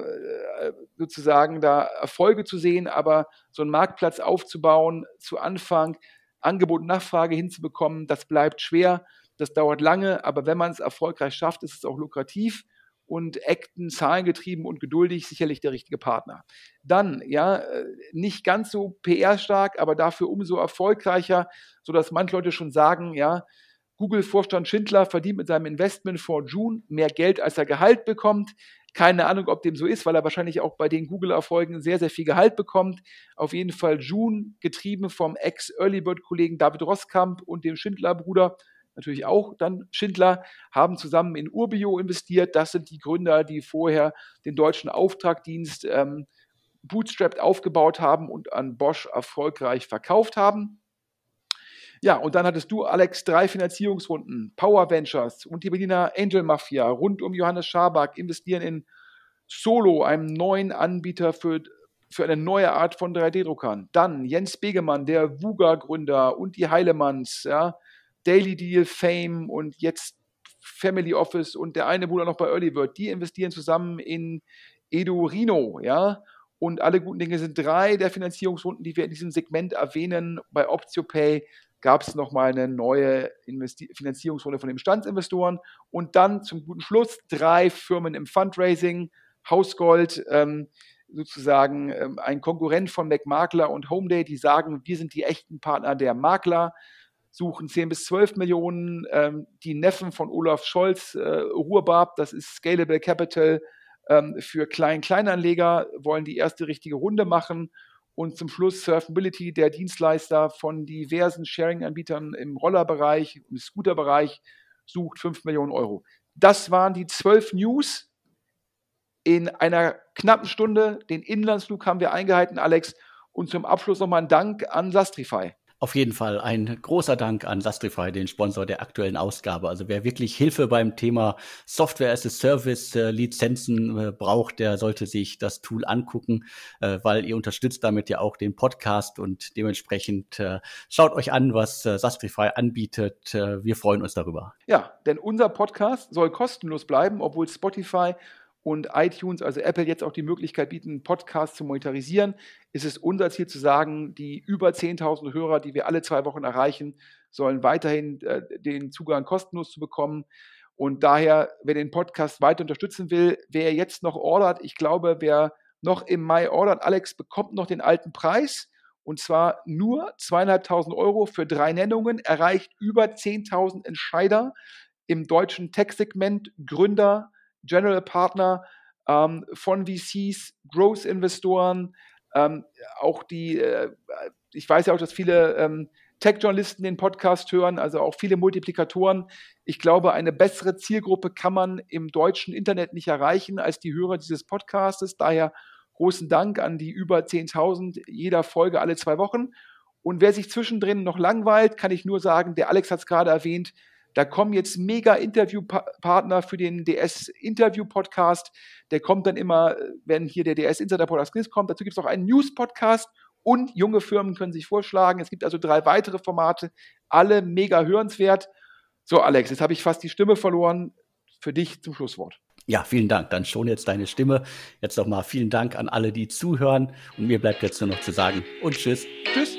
sozusagen da Erfolge zu sehen, aber so einen Marktplatz aufzubauen, zu Anfang Angebot und Nachfrage hinzubekommen, das bleibt schwer, das dauert lange, aber wenn man es erfolgreich schafft, ist es auch lukrativ und Acton, zahlengetrieben und geduldig, sicherlich der richtige Partner. Dann, ja, äh, nicht ganz so PR-stark, aber dafür umso erfolgreicher, sodass manche Leute schon sagen, ja, Google-Vorstand Schindler verdient mit seinem Investment vor June mehr Geld, als er Gehalt bekommt. Keine Ahnung, ob dem so ist, weil er wahrscheinlich auch bei den Google-Erfolgen sehr, sehr viel Gehalt bekommt. Auf jeden Fall June, getrieben vom Ex-Earlybird-Kollegen David Rosskamp und dem Schindler-Bruder, natürlich auch dann Schindler, haben zusammen in Urbio investiert. Das sind die Gründer, die vorher den deutschen Auftragdienst ähm, bootstrapped aufgebaut haben und an Bosch erfolgreich verkauft haben. Ja, und dann hattest du, Alex, drei Finanzierungsrunden, Power Ventures und die Berliner Angel Mafia rund um Johannes Schaback investieren in Solo, einem neuen Anbieter für, für eine neue Art von 3D-Druckern. Dann Jens Begemann, der VUGA-Gründer und die Heilemanns, ja, Daily Deal, Fame und jetzt Family Office und der eine Bruder noch bei Early Bird, die investieren zusammen in Edu Rino, ja. Und alle guten Dinge sind drei der Finanzierungsrunden, die wir in diesem Segment erwähnen. Bei OptioPay gab es nochmal eine neue Investi Finanzierungsrunde von den Bestandsinvestoren und dann zum guten Schluss drei Firmen im Fundraising, Hausgold, ähm, sozusagen ähm, ein Konkurrent von McMakler und Homeday, die sagen, wir sind die echten Partner der Makler, suchen 10 bis 12 Millionen. Ähm, die Neffen von Olaf Scholz, äh, Ruhrbab, das ist Scalable Capital ähm, für Klein-Kleinanleger, wollen die erste richtige Runde machen und zum Schluss Surfability, der Dienstleister von diversen Sharing-Anbietern im Rollerbereich, im Scooterbereich, sucht 5 Millionen Euro. Das waren die zwölf News in einer knappen Stunde. Den Inlandsflug haben wir eingehalten, Alex. Und zum Abschluss nochmal ein Dank an Sastrify. Auf jeden Fall ein großer Dank an Sastrify, den Sponsor der aktuellen Ausgabe. Also wer wirklich Hilfe beim Thema Software as a Service äh, Lizenzen äh, braucht, der sollte sich das Tool angucken, äh, weil ihr unterstützt damit ja auch den Podcast und dementsprechend äh, schaut euch an, was äh, Sastrify anbietet. Äh, wir freuen uns darüber. Ja, denn unser Podcast soll kostenlos bleiben, obwohl Spotify und iTunes, also Apple jetzt auch die Möglichkeit bieten, Podcasts zu monetarisieren, ist es unser Ziel zu sagen, die über 10.000 Hörer, die wir alle zwei Wochen erreichen, sollen weiterhin äh, den Zugang kostenlos zu bekommen. Und daher, wer den Podcast weiter unterstützen will, wer jetzt noch ordert, ich glaube, wer noch im Mai ordert, Alex bekommt noch den alten Preis. Und zwar nur zweieinhalbtausend Euro für drei Nennungen, erreicht über 10.000 Entscheider im deutschen Tech-Segment, Gründer, General Partner ähm, von VCs, Growth-Investoren, ähm, auch die, äh, ich weiß ja auch, dass viele ähm, Tech-Journalisten den Podcast hören, also auch viele Multiplikatoren. Ich glaube, eine bessere Zielgruppe kann man im deutschen Internet nicht erreichen als die Hörer dieses Podcastes. Daher großen Dank an die über 10.000 jeder Folge alle zwei Wochen. Und wer sich zwischendrin noch langweilt, kann ich nur sagen, der Alex hat es gerade erwähnt, da kommen jetzt mega Interviewpartner für den DS Interview Podcast. Der kommt dann immer, wenn hier der DS Insider Podcast kommt. Dazu gibt es auch einen News Podcast und junge Firmen können sich vorschlagen. Es gibt also drei weitere Formate, alle mega hörenswert. So, Alex, jetzt habe ich fast die Stimme verloren. Für dich zum Schlusswort. Ja, vielen Dank. Dann schon jetzt deine Stimme. Jetzt nochmal vielen Dank an alle, die zuhören. Und mir bleibt jetzt nur noch zu sagen und tschüss. Tschüss.